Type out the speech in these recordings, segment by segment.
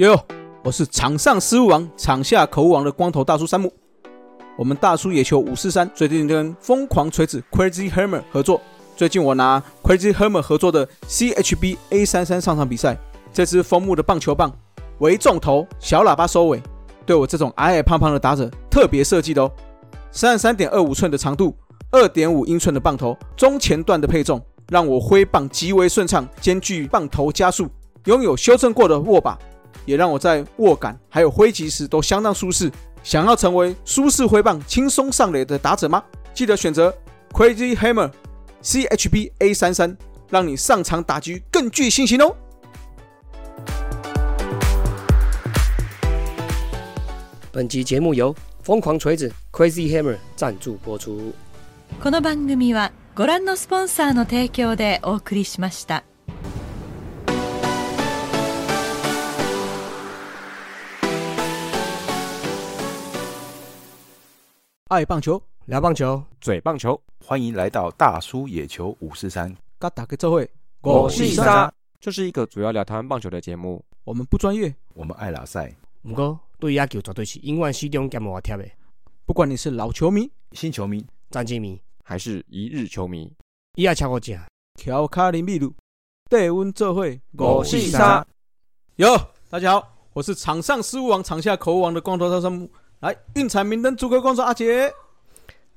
哟，我是场上失误王、场下口误王的光头大叔山姆。我们大叔野球五四三最近跟疯狂锤子 Crazy Hammer 合作。最近我拿 Crazy Hammer 合作的 CHB A 三三上场比赛，这支枫木的棒球棒为重头，小喇叭收尾，对我这种矮矮胖胖的打者特别设计的哦。三十三点二五寸的长度，二点五英寸的棒头，中前段的配重，让我挥棒极为顺畅，兼具棒头加速，拥有修正过的握把，也让我在握感还有挥击时都相当舒适。想要成为舒适挥棒、轻松上垒的打者吗？记得选择 Crazy Hammer CHB A 三三，让你上场打击更具信心哦。本集节目由疯狂锤子 Crazy Hammer 赞助播出。この番組はご覧のスポンサーの提供でお送りしました。 爱棒球，聊棒球，嘴棒球，欢迎来到大叔野球五四三。嘎打个这会，我是沙，这是一个主要聊台湾棒球的节目。我们不专业，我们爱拉赛。不过对野球绝对是永远始终兼无贴的。不管你是老球迷、新球迷、战绩迷，还是一日球迷，伊也超过正。调卡林秘鲁，带温这会，我是沙。哟，大家好，我是场上失误王、场下口误王的光头大山姆。来，运彩明灯，诸葛光说阿杰。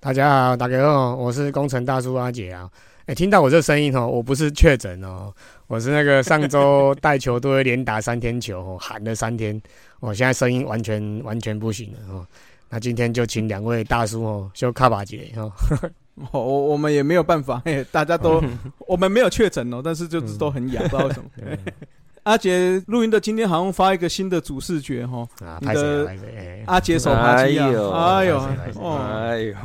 大家好，大家好，我是工程大叔阿杰啊。哎，听到我这声音哦，我不是确诊哦，我是那个上周带球队连打三天球，喊了三天，我现在声音完全完全不行了哦。那今天就请两位大叔哦，修卡巴杰哦。我我我们也没有办法，嘿，大家都 我们没有确诊哦，但是就是都很痒，不知道为什么。阿杰录音的今天好像发一个新的主视觉哈，你的阿杰手扒鸡啊，哎呦，哎呦，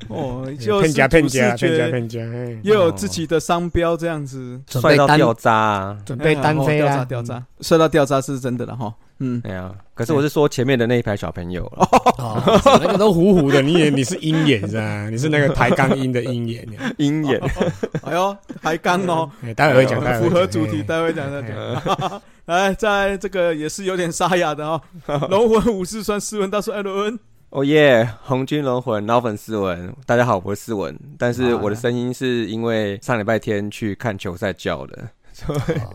哦，就骗家骗家骗家骗家，又有自己的商标这样子，帅到掉渣，准备单飞啊，掉渣，帅到掉渣是真的了哈。嗯，对啊，可是我是说前面的那一排小朋友哦，那个都糊糊的，你也你是鹰眼是吧？你是那个抬杠鹰的鹰眼，鹰眼，哎呦，抬杠哦，待会会讲，符合主题，待会讲再讲。来，在这个也是有点沙哑的哦，龙魂武士算斯文大叔艾伦，哦耶，红军龙魂老粉斯文，大家好，我是斯文，但是我的声音是因为上礼拜天去看球赛叫的。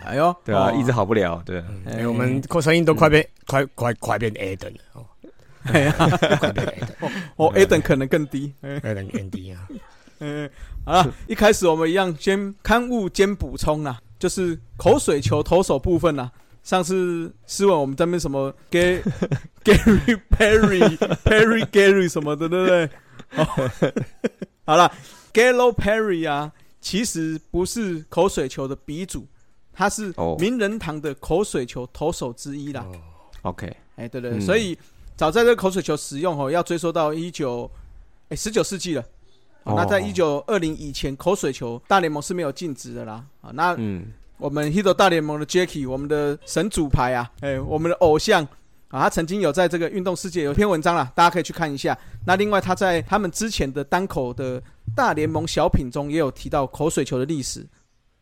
哎呦，对啊，一直好不了，对。哎，我们声音都快变，快快快变 A 等了哦。哎呀，快变 A 等，哦，A 等 可能更低，A 等更低啊。嗯，好了，一开始我们一样先刊物兼补充啊，就是口水球投手部分啊。上次试问我们这边什么 Gary Gary Perry Perry Gary 什么的，对不对？好了，Gallo Perry 啊，其实不是口水球的鼻祖。他是名人堂的口水球投手之一啦。OK，哎，对对，所以早在这口水球使用哦，要追溯到一九哎十九世纪了。那在一九二零以前，口水球大联盟是没有禁止的啦。啊，那嗯，我们 Hito 大联盟的 Jackie，我们的神主牌啊，哎，我们的偶像啊，他曾经有在这个运动世界有一篇文章啦，大家可以去看一下。那另外他在他们之前的单口的大联盟小品中也有提到口水球的历史。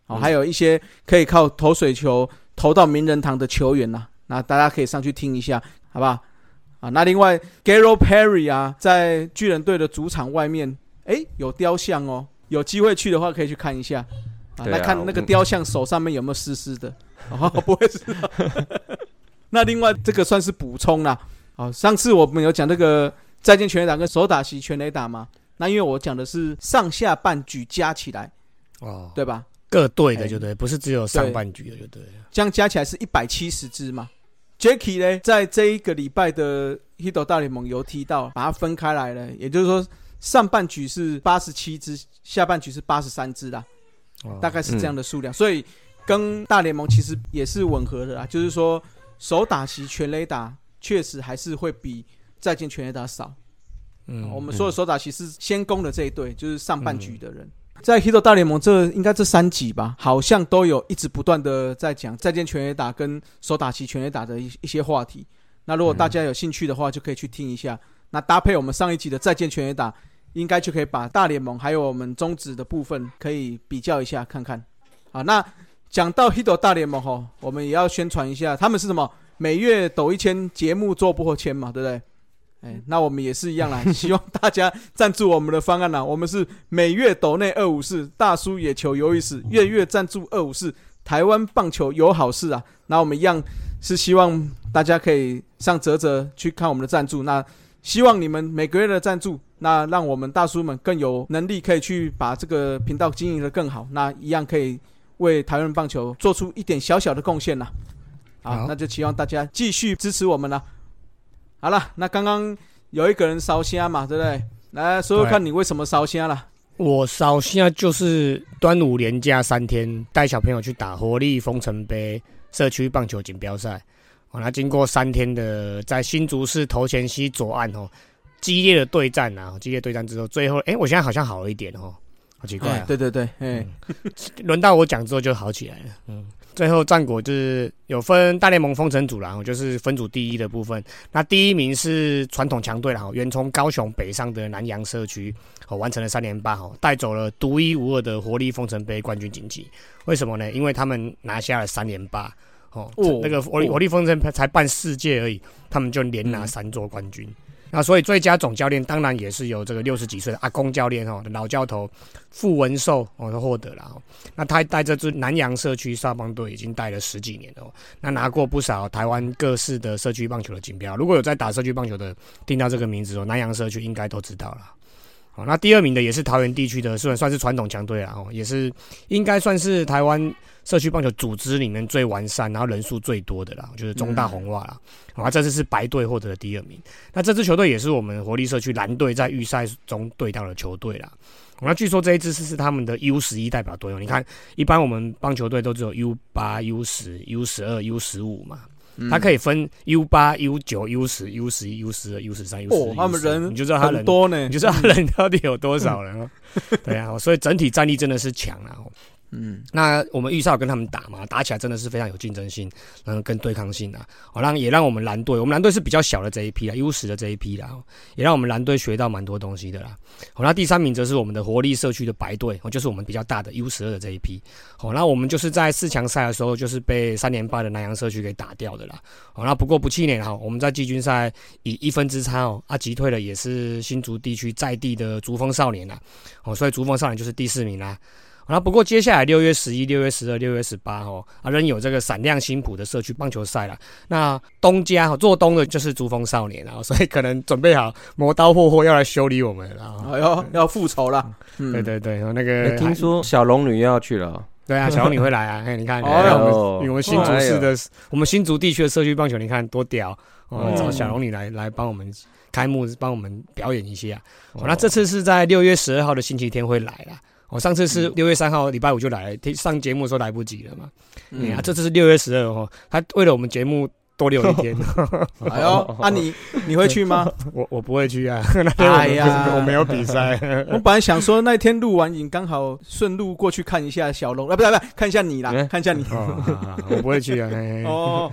哦，还有一些可以靠投水球投到名人堂的球员呐，那大家可以上去听一下，好不好？啊，那另外 Garo Perry 啊，在巨人队的主场外面，哎，有雕像哦，有机会去的话可以去看一下，啊，来看那个雕像手上面有没有湿湿的，哦，不会是。那另外这个算是补充啦，哦，上次我们有讲那个再见全垒打跟手打席全垒打嘛，那因为我讲的是上下半局加起来，哦，对吧？各队的就对，不是只有上半局的就对。这样加起来是一百七十支嘛？Jacky 呢，在这一个礼拜的 Hito 大联盟有提到，把它分开来了，也就是说上半局是八十七支，下半局是八十三支啦，大概是这样的数量。所以跟大联盟其实也是吻合的啦，就是说手打席全垒打确实还是会比再见全垒打少。嗯，我们说的手打席是先攻的这一队，就是上半局的人。在 Hito 大联盟这应该这三集吧，好像都有一直不断的在讲再见全垒打跟手打旗全垒打的一一些话题。那如果大家有兴趣的话，就可以去听一下。那搭配我们上一集的再见全垒打，应该就可以把大联盟还有我们中职的部分可以比较一下看看。好，那讲到 Hito 大联盟吼，我们也要宣传一下，他们是什么每月抖一千，节目做不破千嘛，对不对？哎，那我们也是一样啦，希望大家赞助我们的方案啦。我们是每月抖内二五四，大叔野球有意思，月月赞助二五四，台湾棒球有好事啊。那我们一样是希望大家可以上泽泽去看我们的赞助。那希望你们每个月的赞助，那让我们大叔们更有能力可以去把这个频道经营的更好。那一样可以为台湾棒球做出一点小小的贡献啦。好，那就希望大家继续支持我们了。好了，那刚刚有一个人烧虾嘛，对不对？来说说看你为什么烧虾了。我烧虾就是端午连假三天，带小朋友去打活力丰城杯社区棒球锦标赛。哦，那经过三天的在新竹市头前溪左岸哦，激烈的对战啊，激烈对战之后，最后哎，我现在好像好了一点哦，好奇怪啊。对对对，哎，轮到我讲之后就好起来了，嗯。最后战果就是有分大联盟封城组然后就是分组第一的部分。那第一名是传统强队了哈，原从高雄北上的南洋社区，哦完成了三连霸哦，带走了独一无二的活力封城杯冠军锦旗。为什么呢？因为他们拿下了三连霸哦，那个活力活力封城才办四届而已，他们就连拿三座冠军。那所以最佳总教练当然也是由这个六十几岁的阿公教练哦，老教头傅文寿哦，他获得了。那他带这支南洋社区少棒队已经带了十几年了，那拿过不少台湾各市的社区棒球的锦标。如果有在打社区棒球的，听到这个名字哦，南洋社区应该都知道了。好，那第二名的也是桃园地区的，算算是传统强队啊哦，也是应该算是台湾。社区棒球组织里面最完善，然后人数最多的啦，就是中大红袜啦。啊，这次是白队获得了第二名。那这支球队也是我们活力社区蓝队在预赛中对到的球队啦。那据说这一支是是他们的 U 十一代表队哦。你看，一般我们棒球队都只有 U 八、U 十、U 十二、U 十五嘛，它可以分 U 八、U 九、U 十、U 十一、U 十二、U 十三、U 十哦，他们人你就知道他人多呢，你就知道他人到底有多少人哦。对啊，所以整体战力真的是强啊。嗯，那我们预赛跟他们打嘛，打起来真的是非常有竞争性，然后跟对抗性啊，好让也让我们蓝队，我们蓝队是比较小的这一批啦，U 十的这一批啦，也让我们蓝队学到蛮多东西的啦。好，那第三名则是我们的活力社区的白队，哦，就是我们比较大的 U 十二的这一批。好，那我们就是在四强赛的时候，就是被三连败的南洋社区给打掉的啦。好，那不过不气馁哈，我们在季军赛以一分之差哦，啊击退了也是新竹地区在地的竹峰少年啦。哦，所以竹峰少年就是第四名啦。那不过接下来六月十一、六月十二、六月十八哦，啊仍有这个闪亮新浦的社区棒球赛了。那东家哈做东的就是珠峰少年啊，所以可能准备好磨刀霍霍要来修理我们了。哎呦，要复仇了！对对对，那个听说小龙女要去了。对啊，小龙女会来啊！嘿，你看，我们我们新竹市的，我们新竹地区的社区棒球，你看多屌哦！找小龙女来来帮我们开幕，帮我们表演一下。那这次是在六月十二号的星期天会来了。我上次是六月三号，礼拜五就来上节目的时候来不及了嘛。嗯，啊，这次是六月十二号，他为了我们节目。多留一天，哎呦，啊你你会去吗？我我不会去啊，哎呀，我没有比赛。我本来想说那天录完影刚好顺路过去看一下小龙，啊不是不是，看一下你啦，看一下你。我不会去啊。哦，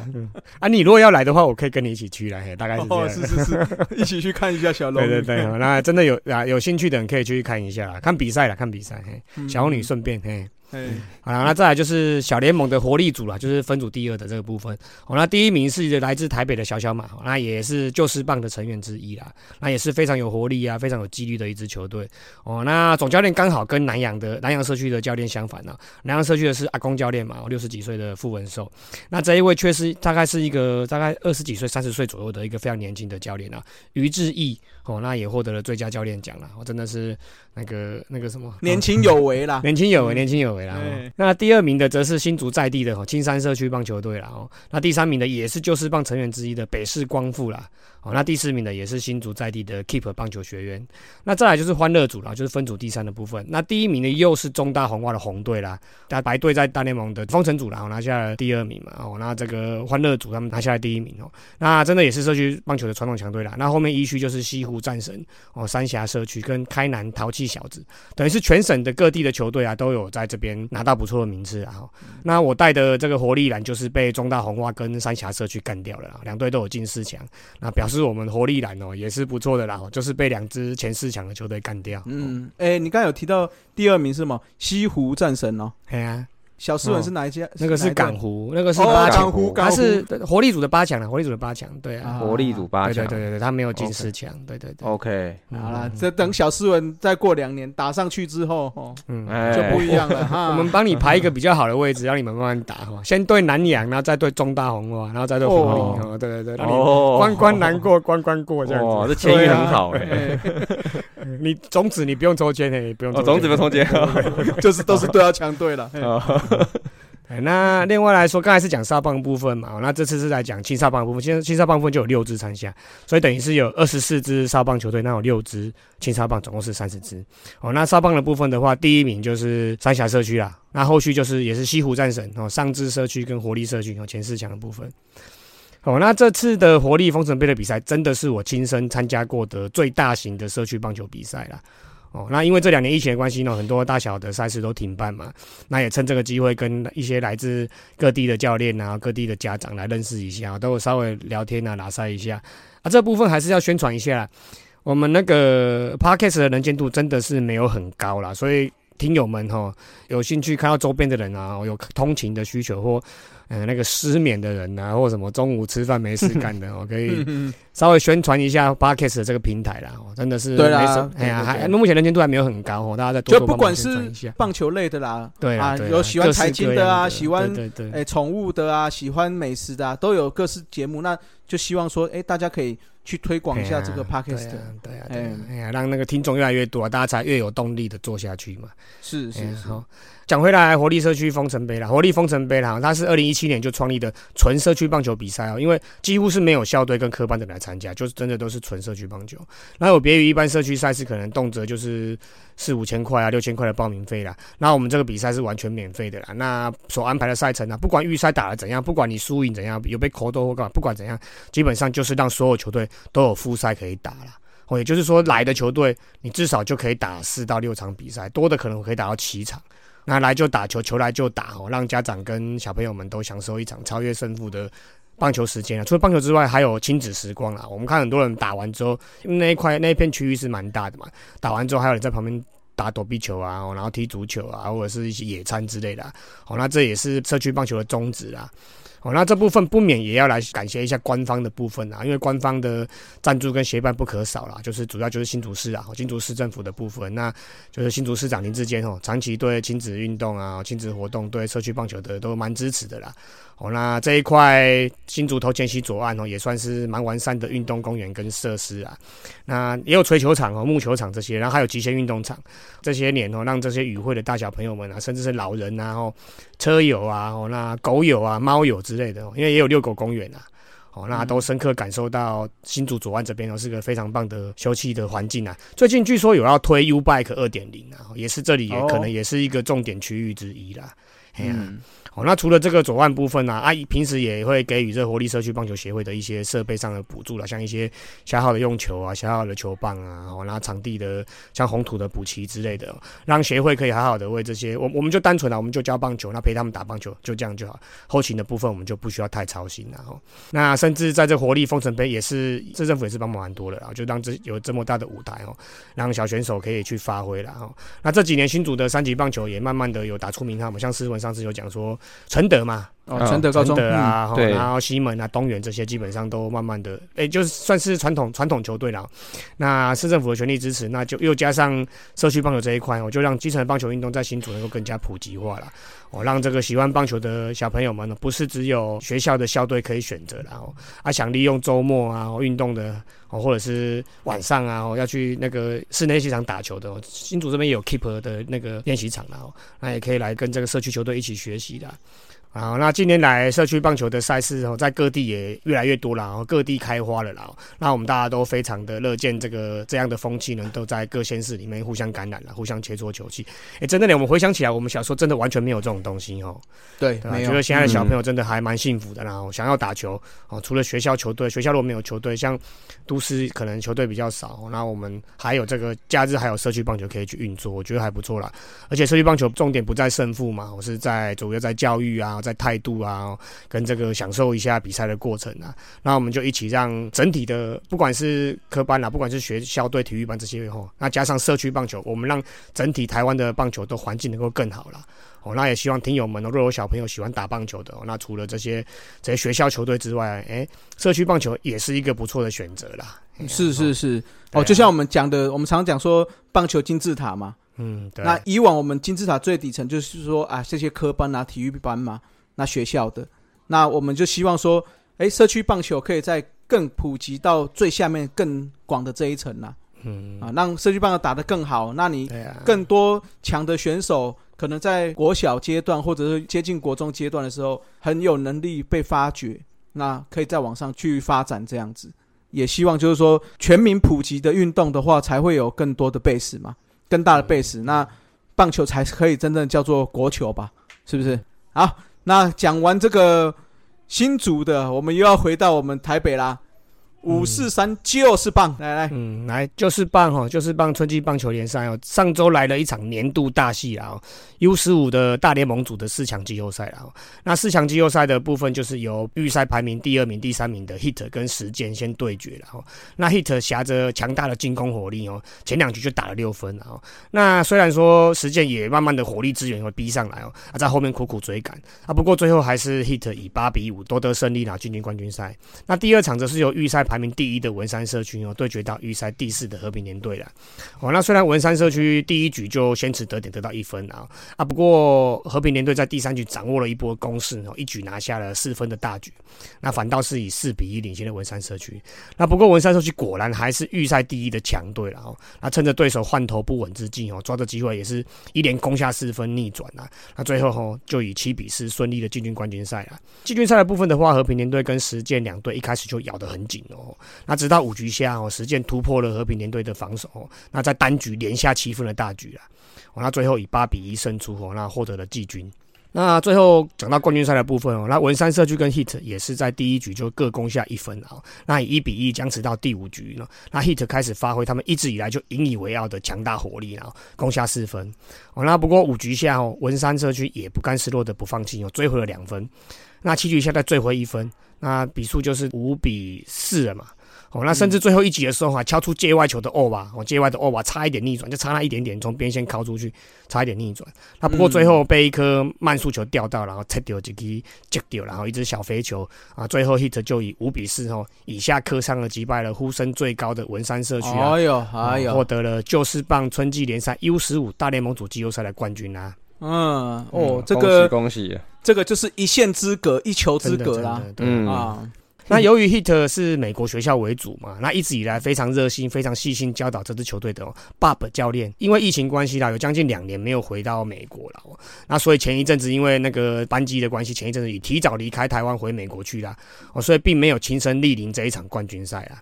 啊你如果要来的话，我可以跟你一起去啦。大概是这样。是是是，一起去看一下小龙。对对对，那真的有啊有兴趣的人可以去看一下，看比赛了，看比赛。小龙女顺便嘿。嗯，好了，那再来就是小联盟的活力组了，就是分组第二的这个部分。哦，那第一名是来自台北的小小马，那也是旧世棒的成员之一啦，那也是非常有活力啊，非常有纪律的一支球队。哦，那总教练刚好跟南洋的南洋社区的教练相反呢，南洋社区的是阿公教练嘛，六十几岁的傅文寿。那这一位却是大概是一个大概二十几岁、三十岁左右的一个非常年轻的教练啊，于志毅。哦，那也获得了最佳教练奖了，我真的是那个那个什么，年轻有为啦，年轻有为，年轻有为啦。那第二名的则是新竹在地的哦，青山社区棒球队啦。哦，那第三名的也是旧市棒成员之一的北市光复啦。哦，那第四名呢也是新竹在地的 Keep 棒球学院。那再来就是欢乐组啦，就是分组第三的部分。那第一名呢又是中大红袜的红队啦，那白队在大联盟的封城组啦，拿下了第二名嘛。哦，那这个欢乐组他们拿下来第一名哦。那真的也是社区棒球的传统强队啦。那后面一区就是西湖。战神哦，三峡社区跟开南淘气小子，等于是全省的各地的球队啊，都有在这边拿到不错的名次啊。那我带的这个活力蓝就是被中大红袜跟三峡社区干掉了，两队都有进四强。那表示我们活力蓝哦也是不错的啦，就是被两支前四强的球队干掉。嗯，哎，你刚刚有提到第二名是吗？西湖战神哦，嘿啊。小斯文是哪一家？那个是港湖，那个是哦八强，港湖，港湖。他是活力组的八强了，活力组的八强，对啊，啊。活力组八强。对对对对对，他没有进四强，对对对。，OK，好啦嗯，这等小斯文再过两年打上去之后，哦，嗯，哎，就不一样了 哈。我们帮你排一个比较好的位置，让你们慢慢打哈。先对南洋，然后再对中大红花，然后再对活力对对对，让你哦，关关难过关关过这，样子。这签约很好哎，哎 你种子你不用抽签的，不用哦，种子不用抽签，就是都是对到强队了。那另外来说，刚才是讲沙棒部分嘛，哦那这次是来讲青沙棒部分。青青沙棒部分就有六支参加，所以等于是有二十四支沙棒球队，那有六支青沙棒，总共是三十支。哦，那沙棒的部分的话，第一名就是三峡社区啦，那后续就是也是西湖战神哦，上智社区跟活力社区哦前四强的部分。哦，那这次的活力封神杯的比赛，真的是我亲身参加过的最大型的社区棒球比赛啦。哦，那因为这两年疫情的关系呢，很多大小的赛事都停办嘛，那也趁这个机会跟一些来自各地的教练啊、各地的家长来认识一下，都有稍微聊天啊、拉塞一下啊。这部分还是要宣传一下，我们那个 podcast 的能见度真的是没有很高啦，所以听友们哈，有兴趣看到周边的人啊，有通勤的需求或呃那个失眠的人啊，或什么中午吃饭没事干的，我 可以嗯稍微宣传一下 podcast 的这个平台啦。哦，真的是对啦哎呀，还目前能见度还没有很高哦，大家再多就不管是。棒球类的啦，对啊有喜欢财经的啊，喜欢哎宠物的啊，喜欢美食的啊，都有各式节目。那就希望说，哎，大家可以去推广一下这个 podcast 的。对啊，哎对啊，哎呀，让那个听众越来越多，大家才越有动力的做下去嘛。是是好，讲回来，活力社区封城杯啦，活力封城杯啦，它是二零一七年就创立的纯社区棒球比赛哦，因为几乎是没有校队跟科班的来参加，就是真的都是纯社区棒球。那有别于一般社区赛事，可能动辄就是四五千块啊、六千块的报名费啦。那我们这个比赛是完全免费的啦。那所安排的赛程啊，不管预赛打的怎样，不管你输赢怎样，有被扣多或干嘛，不管怎样，基本上就是让所有球队都有复赛可以打啦。哦，也就是说，来的球队你至少就可以打四到六场比赛，多的可能可以打到七场。那来就打球，球来就打哦，让家长跟小朋友们都享受一场超越胜负的棒球时间啊。除了棒球之外，还有亲子时光啦。我们看很多人打完之后，那一块那一片区域是蛮大的嘛，打完之后还有人在旁边。打躲避球啊，然后踢足球啊，或者是一些野餐之类的、啊，哦，那这也是社区棒球的宗旨啦。哦，那这部分不免也要来感谢一下官方的部分啊，因为官方的赞助跟协办不可少啦，就是主要就是新竹市啊，新竹市政府的部分，那就是新竹市长林志坚哦，长期对亲子运动啊、亲子活动、对社区棒球的都蛮支持的啦。哦，那这一块新竹头前溪左岸哦，也算是蛮完善的运动公园跟设施啊。那也有锤球场哦、木球场这些，然后还有极限运动场。这些年哦，让这些与会的大小朋友们啊，甚至是老人啊、哦车友啊、哦那狗友啊、猫友之类的哦，因为也有遛狗公园啊。哦，那都深刻感受到新竹左岸这边哦是个非常棒的休憩的环境啊。最近据说有要推 U Bike 二点零啊，也是这里也哦可能也是一个重点区域之一啦。哎呀、嗯，哦，那除了这个左岸部分呢啊，啊，平时也会给予这活力社区棒球协会的一些设备上的补助了，像一些消耗的用球啊、消耗的球棒啊，然后场地的像红土的补齐之类的，让协会可以好好的为这些，我我们就单纯啊，我们就教棒球，那陪他们打棒球，就这样就好。后勤的部分我们就不需要太操心了哦。那甚至在这活力封城杯也是，市政府也是帮忙蛮多的啊，就当这有这么大的舞台哦，让小选手可以去发挥了哦。那这几年新竹的三级棒球也慢慢的有打出名号嘛，像施文上次有讲说承德嘛，哦，嗯承承德高中德啊，对然后西门啊、东园这些基本上都慢慢的，哎、就是算是传统传统球队了。那市政府的全力支持，那就又加上社区棒球这一块，我就让基层的棒球运动在新竹能够更加普及化了。哦，让这个喜欢棒球的小朋友们呢，不是只有学校的校队可以选择然后啊，想利用周末啊哦运动的哦，或者是晚上啊哦要去那个室内球场打球的、哦，新竹这边也有 Keep 的那个练习场然后那也可以来跟这个社区球队一起学习的。啊，那近年来社区棒球的赛事哦，在各地也越来越多了，然后各地开花了啦。那我们大家都非常的乐见这个这样的风气呢，都在各县市里面互相感染了，互相切磋球技。哎，真的呢，我们回想起来，我们小时候真的完全没有这种东西哦。对，对？没有觉得现在的小朋友真的还蛮幸福的，然后想要打球哦，除了学校球队，学校如果没有球队，像都市可能球队比较少，那我们还有这个假日还有社区棒球可以去运作，我觉得还不错啦。而且社区棒球重点不在胜负嘛，我是在主要在教育啊，态度啊，跟这个享受一下比赛的过程啊。那我们就一起让整体的，不管是科班啊，不管是学校队、体育班这些吼，那加上社区棒球，我们让整体台湾的棒球的环境能够更好了。哦，那也希望听友们，如果有小朋友喜欢打棒球的，那除了这些这些学校球队之外，哎，社区棒球也是一个不错的选择啦。是是是，哦，就像我们讲的，我们常讲说棒球金字塔嘛。嗯，对。那以往我们金字塔最底层就是说啊，这些科班啊、体育班嘛，那学校的，那我们就希望说，哎，社区棒球可以在更普及到最下面更广的这一层呐。嗯啊，让社区棒球打得更好，那你更多强的选手，可能在国小阶段或者是接近国中阶段的时候，很有能力被发掘，那可以再往上去发展这样子。也希望就是说全民普及的运动的话，才会有更多的 base 嘛，更大的 base，那棒球才可以真正叫做国球吧，是不是？好，那讲完这个新竹的，我们又要回到我们台北啦。五四三就是棒，来来，嗯，来就是棒哈，就是棒春季棒球联赛哦。上周来了一场年度大戏啊，U 十五的大联盟组的四强季后赛啊。那四强季后赛的部分就是由预赛排名第二名、第三名的 Hit 跟时间先对决了哈。那 Hit 挟着强大的进攻火力哦，前两局就打了六分啊。那虽然说时间也慢慢的火力资源会逼上来哦，啊，在后面苦苦追赶啊，不过最后还是 Hit 以八比五夺得胜利拿进军冠军赛。那第二场则是由预赛排名第一的文山社区哦，对决到预赛第四的和平联队了。哦，那虽然文山社区第一局就先持得点得到一分啊啊，不过和平联队在第三局掌握了一波攻势哦，一举拿下了四分的大局。那反倒是以四比一领先的文山社区。那不过文山社区果然还是预赛第一的强队了哦。那趁着对手换头不稳之际哦，抓着机会也是一连攻下四分逆转啊。那最后哦，就以七比四顺利的进军冠军赛了。季军赛的部分的话，和平联队跟实践两队一开始就咬得很紧哦。那直到五局下哦，实践突破了和平联队的防守，那在单局连下七分的大局啊，哦，那最后以八比一胜出哦，那获得了季军。那最后讲到冠军赛的部分哦，那文山社区跟 Hit 也是在第一局就各攻下一分啊，那以一比一僵持到第五局呢，那 Hit 开始发挥他们一直以来就引以为傲的强大火力，然后攻下四分哦。那不过五局下哦，文山社区也不甘示弱的不放弃哦，追回了两分。那七局下再追回一分，那比数就是五比四了嘛。哦，那甚至最后一集的时候还敲出界外球的欧吧，哦，界外的欧吧差一点逆转，就差那一点点从边线敲出去，差一点逆转。那不过最后被一颗慢速球吊到，然后切掉几颗接掉，然后一只小飞球啊，最后 hit 就以五比四哦以下磕上了击败了呼声最高的文山社区啊，哎呦哎呦，获得了就是棒春季联赛 U 十五大联盟组季后赛的冠军啊。嗯，哦，这个恭喜，这个就是一线之隔，一球之隔啦，嗯啊。那由于 Hit 是美国学校为主嘛，那一直以来非常热心、非常细心教导这支球队的 Bob 教练，因为疫情关系啦，有将近两年没有回到美国了。那所以前一阵子因为那个班机的关系，前一阵子也提早离开台湾回美国去了，哦，所以并没有亲身莅临这一场冠军赛啊。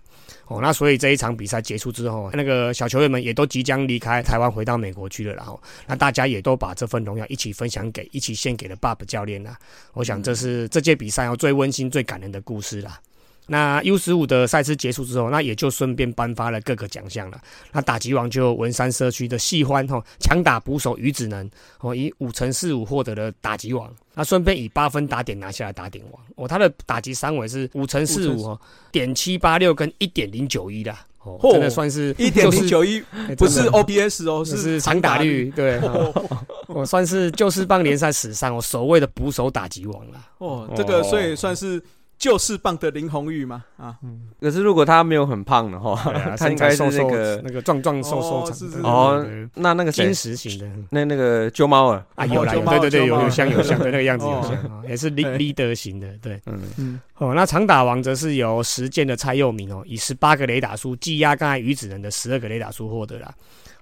哦，那所以这一场比赛结束之后，那个小球员们也都即将离开台湾回到美国去了，然后那大家也都把这份荣耀一起分享给、一起献给了 Bob 教练啦。我想这是这届比赛要最温馨、最感人的故事啦。那 U 十五的赛事结束之后，那也就顺便颁发了各个奖项了。那打击王就文山社区的细欢哈强打捕手于子能哦，以五乘四五获得了打击王。那顺便以八分打点拿下了打点王哦，他的打击三围是五乘四五哦，点七八六跟一点零九一的哦，真的算是一点零九一，不是 OPS 哦，是长打率对。我 算是就是棒联赛史上我所谓的捕手打击王了哦，这个所以算是。就是棒的林红玉嘛啊，可是如果他没有很胖的话，他应该是那个那个壮壮瘦瘦哦，那那个金石型的那那个鸠猫啊啊有啦，对对对有有像有像的那个样子有像，也是 leader 型的对，嗯嗯哦，那长打王则是由实践的蔡佑明哦，以十八个雷打数技压刚才鱼子人的十二个雷打数获得了，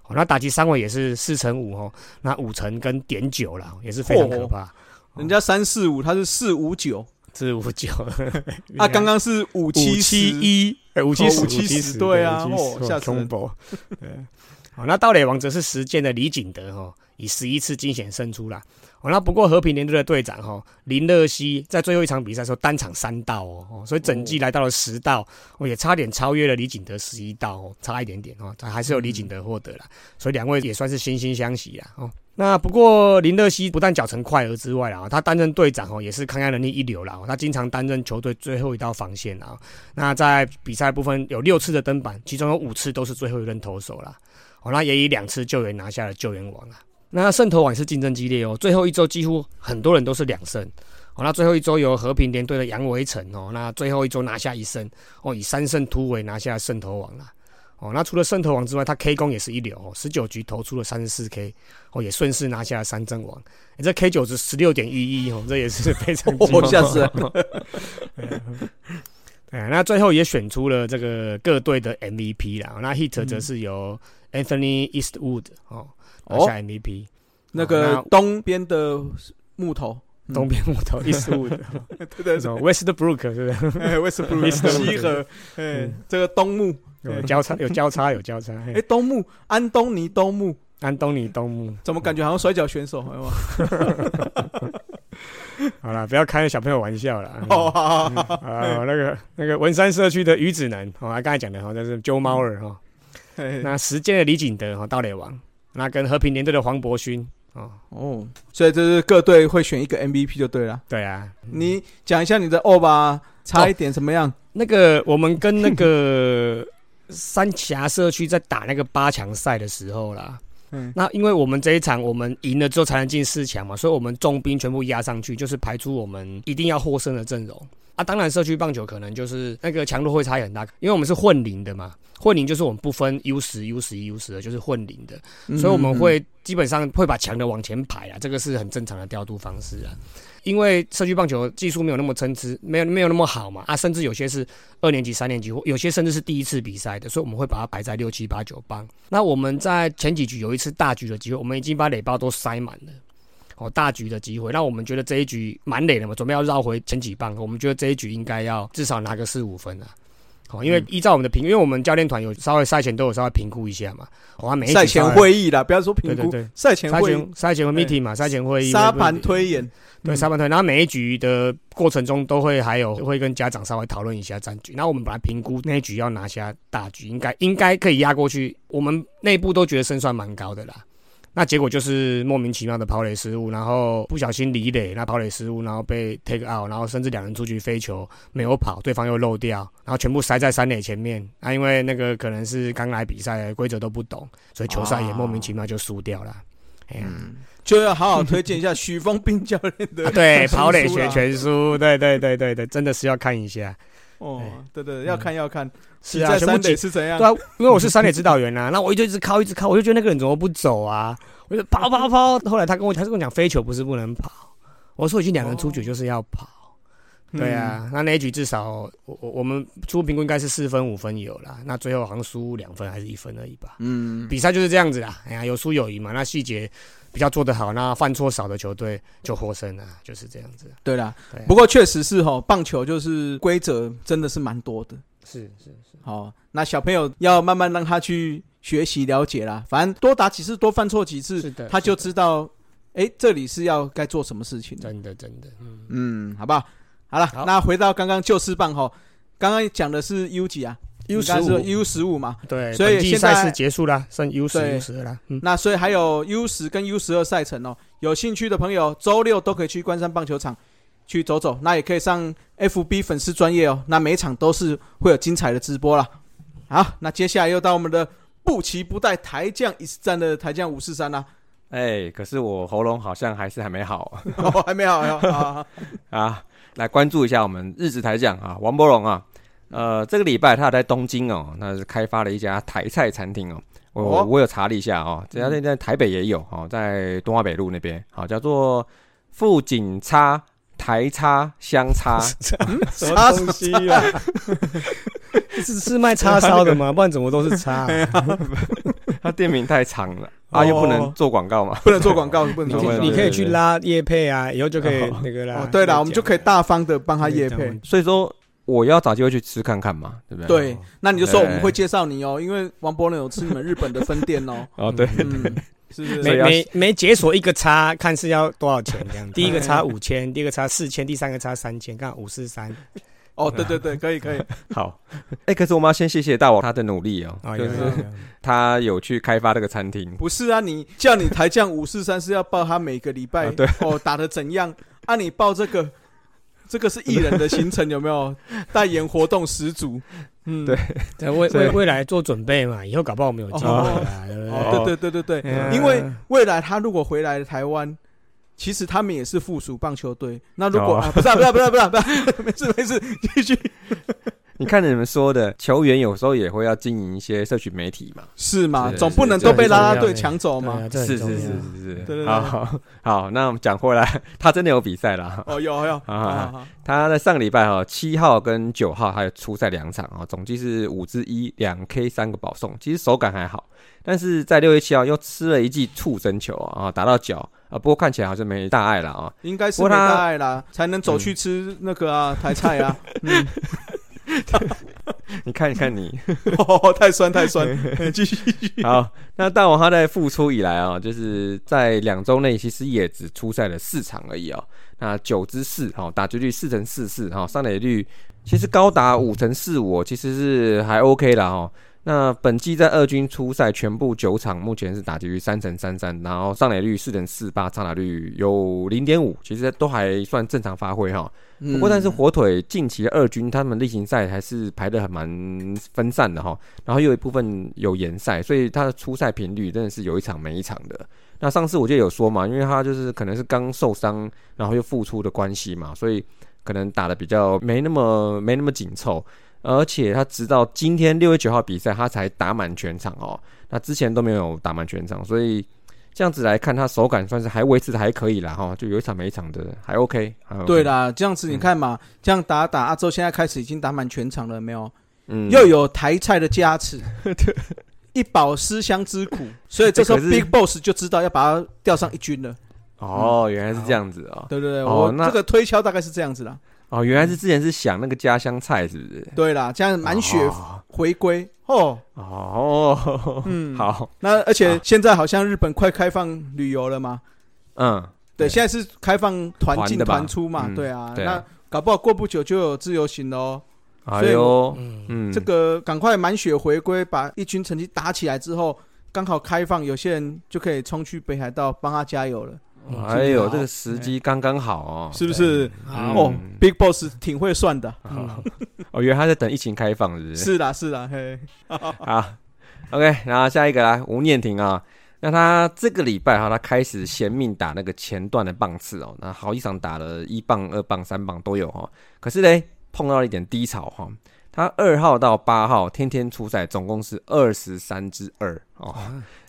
哦那打击三位也是四乘五哦，那五乘跟点九了，也是非常可怕，人家三四五他是四五九。是五九，啊，刚刚是五七七一，哎，五七五七十，对啊，哦，吓死人！对，好，那盗垒王则是实践的李景德哈，以十一次惊险胜出啦。哦，那不过和平联队的队长哈林乐熙在最后一场比赛时候单场三道哦，所以整季来到了十道，哦，也差点超越了李景德十一道哦，差一点点哦，他还是有李景德获得了，所以两位也算是惺惺相惜啊哦。那不过林乐西不但脚程快而之外啦，他担任队长哦，也是抗压能力一流啦。他经常担任球队最后一道防线啊。那在比赛部分有六次的登板，其中有五次都是最后一任投手啦。哦，那也以两次救援拿下了救援王啊。那胜投王是竞争激烈哦，最后一周几乎很多人都是两胜。哦，那最后一周由和平联队的杨维成哦，那最后一周拿下一胜哦，以三胜突围拿下胜投王了。哦，那除了胜投王之外，他 K 攻也是一流哦，十九局投出了三十四 K，哦，也顺势拿下了三阵王。这 K 九值十六点一一哦，这也是 非常吓死人。对那最后也选出了这个各队的 MVP 啦。那 Hit 则是由 Anthony Eastwood 哦拿下 MVP，那个东边的木头。东边木头一十五的，对对对，Westbrook 是不是？哎，Westbrook 西河，哎，这个东木有交叉，有交叉，有交叉。哎，东木，安东尼东木，安东尼东木，怎么感觉好像摔跤选手？好了，不要开小朋友玩笑了。啊，那个那个文山社区的鱼子南，哦，刚才讲的哈，就是 Joe Mauer 哈。那时间的李景德哈，盗垒王。那跟和平联队的黄博勋。哦哦，所以就是各队会选一个 MVP 就对了。对啊，你讲一下你的哦吧，差一点怎么样？那个我们跟那个 三峡社区在打那个八强赛的时候啦，嗯，那因为我们这一场我们赢了之后才能进四强嘛，所以我们重兵全部压上去，就是排出我们一定要获胜的阵容。啊，当然社区棒球可能就是那个强度会差很大，因为我们是混龄的嘛。混龄就是我们不分 U 十、U 十一、U 十的，就是混龄的，所以我们会基本上会把强的往前排啊，这个是很正常的调度方式啊。因为社区棒球技术没有那么参差，没有没有那么好嘛啊，甚至有些是二年级、三年级，或有些甚至是第一次比赛的，所以我们会把它排在六七八九棒。那我们在前几局有一次大局的机会，我们已经把垒包都塞满了。哦，大局的机会，那我们觉得这一局蛮累的嘛，准备要绕回前几棒，我们觉得这一局应该要至少拿个四五分啊。好，因为依照我们的评，因为我们教练团有稍微赛前都有稍微评估一下嘛。哦，每赛前会议啦，不要说评估，赛前会议，赛前 meeting 嘛，赛前会议，沙盘推演，对，沙盘推。然后每一局的过程中都会还有会跟家长稍微讨论一下战局。那我们本来评估那一局要拿下大局，应该应该可以压过去。我们内部都觉得胜算蛮高的啦。那结果就是莫名其妙的跑垒失误，然后不小心离垒，那跑垒失误，然后被 take out，然后甚至两人出局飞球没有跑，对方又漏掉，然后全部塞在三垒前面。啊，因为那个可能是刚来比赛，规则都不懂，所以球赛也莫名其妙就输掉了。嗯，就要好好推荐一下许峰斌教练的对 跑垒学全书，对对对对对，真的是要看一下。哦，对对，要看要看。是啊，三垒是怎样？对啊，因为我是三垒指导员呐，那我就一直靠，一直靠，我就觉得那个人怎么不走啊？我就跑跑跑。后来他跟我，他是跟我讲，飞球不是不能跑。我说已经两个人出局就是要跑。对啊，那那一局至少我我我们初步评估应该是四分五分有了，那最后好像输两分还是一分而已吧。嗯，比赛就是这样子啦。哎呀，有输有赢嘛，那细节。比较做得好，那犯错少的球队就获胜了，就是这样子。对啦，不过确实是哈，棒球就是规则真的是蛮多的。是是是，好，那小朋友要慢慢让他去学习了解啦。反正多打几次，多犯错几次，他就知道，哎，这里是要该做什么事情。真的真的，嗯嗯，好不好？好了，那回到刚刚旧事棒哈，刚刚讲的是 U 几啊？U 十五，U 十五嘛，对，所以现在结束了，剩 U 十、U 十二了。那所以还有 U 十跟 U 十二赛程哦，有兴趣的朋友周六都可以去关山棒球场去走走，那也可以上 FB 粉丝专业哦，那每场都是会有精彩的直播了。好，那接下来又到我们的不骑不带台将一次战的台将五四三啦。哎，可是我喉咙好像还是还没好，还没好呀 啊！来关注一下我们日职台将啊，王博龙啊。呃，这个礼拜他在东京哦，那是开发了一家台菜餐厅哦。我我有查了一下哦，这家店在台北也有哦，在东华北路那边，好叫做富锦叉台叉香叉，什么东西啊？是是卖叉烧的吗？不然怎么都是叉？他店名太长了啊，又不能做广告嘛，不能做广告，不能做。你可以去拉叶配啊，以后就可以那个啦。对了，我们就可以大方的帮他叶配，所以说。我要找机会去吃看看嘛，对不对？对，那你就说我们会介绍你哦，因为王博伦有吃你们日本的分店哦。哦，对，是不是？每每每解锁一个叉，看是要多少钱这样。第一个叉五千，第二个叉四千，第三个叉三千，看五四三。哦，对对对，可以可以。好，哎，可是我们要先谢谢大王他的努力哦，啊，就是他有去开发这个餐厅。不是啊，你叫你台将五四三是要报他每个礼拜、哦打的怎样？啊，你报这个，这个是艺人的行程有没有？代言活动十足。嗯，对为未所以未未来做准备嘛，以后搞不好我们有机会啦，对不对？哦，对对对对对，嗯因为未来他如果回来台湾，其实他们也是附属棒球队。那如果、不是、啊、不是、啊、不是、啊、不是、啊、不是啊、没事没事，继续。你看你们说的，球员有时候也会要经营一些社群媒体嘛。是吗？是总不能都被拉拉队抢走嘛？是是是是好好 好，那我们讲回来，他真的有比赛啦。哦，有有，好好好好好他在上个礼拜哈，七号跟九号还有初赛两场啊，总计是五支一两 K 三个保送，其实手感还好，但是在六月七号又吃了一记触针球啊，打到脚啊，不过看起来好像没大碍了啊。应该是没大碍啦，才能走去吃那个啊台菜啊。嗯，你看，你看你，哦，太酸太酸，继续。好，那大王他在复出以来啊，就是在两周内其实也只出赛了四场而已哦。那九之四，哦，打击率四成四四，哈，上垒率其实高达五成四五，其实是还 OK 啦哦。那本季在二军出赛全部九场，目前是打击率三成三三，然后上垒率四成四八，长打率有零点五，其实都还算正常发挥哈。不过，但是火腿近期的二军他们例行赛还是排的很蛮分散的哈，然后又有一部分有延赛，所以他的出赛频率真的是有一场没一场的。那上次我就有说嘛，因为他就是可能是刚受伤，然后又复出的关系嘛，所以可能打的比较没那么没那么紧凑，而且他直到今天六月九号比赛，他才打满全场哦，那之前都没有打满全场，所以。这样子来看，他手感算是还维持的还可以啦，哈，就有一场没一场的还 OK，对，啦，这样子你看嘛，这样打打阿周现在开始已经打满全场了，没有？嗯又有台菜的加持，一饱思乡之苦，所以这时候 Big Boss 就知道要把他调上一军了，哦，原来是这样子哦，对对对，我这个推敲大概是这样子啦。哦，原来是之前是想那个家乡菜，是不是？对啦，这样满血哦回归哦，哦，嗯，。好，那而且现在好像日本快开放旅游了嘛？嗯，对，现在是开放团进团出嘛？嗯对啊，那搞不好过不久就有自由行了哦。哎呦，嗯，嗯，这个赶快满血回归，把一军成绩打起来之后，刚好开放，有些人就可以冲去北海道帮他加油了，哎呦，好这个时机刚刚好哦，是不是？哦嗯，Big Boss 挺会算的，嗯 哦，原来他在等疫情开放，是不是？是啦是啦，嘿，好，OK，然后下一个来吴念婷啊，那他这个礼拜哈，他开始嫌命打那个前段的棒次哦，那好一场打了一棒、二棒、三棒都有哈，可是嘞碰到了一点低潮哈。他二号到八号天天出赛，总共是二十三支二哦，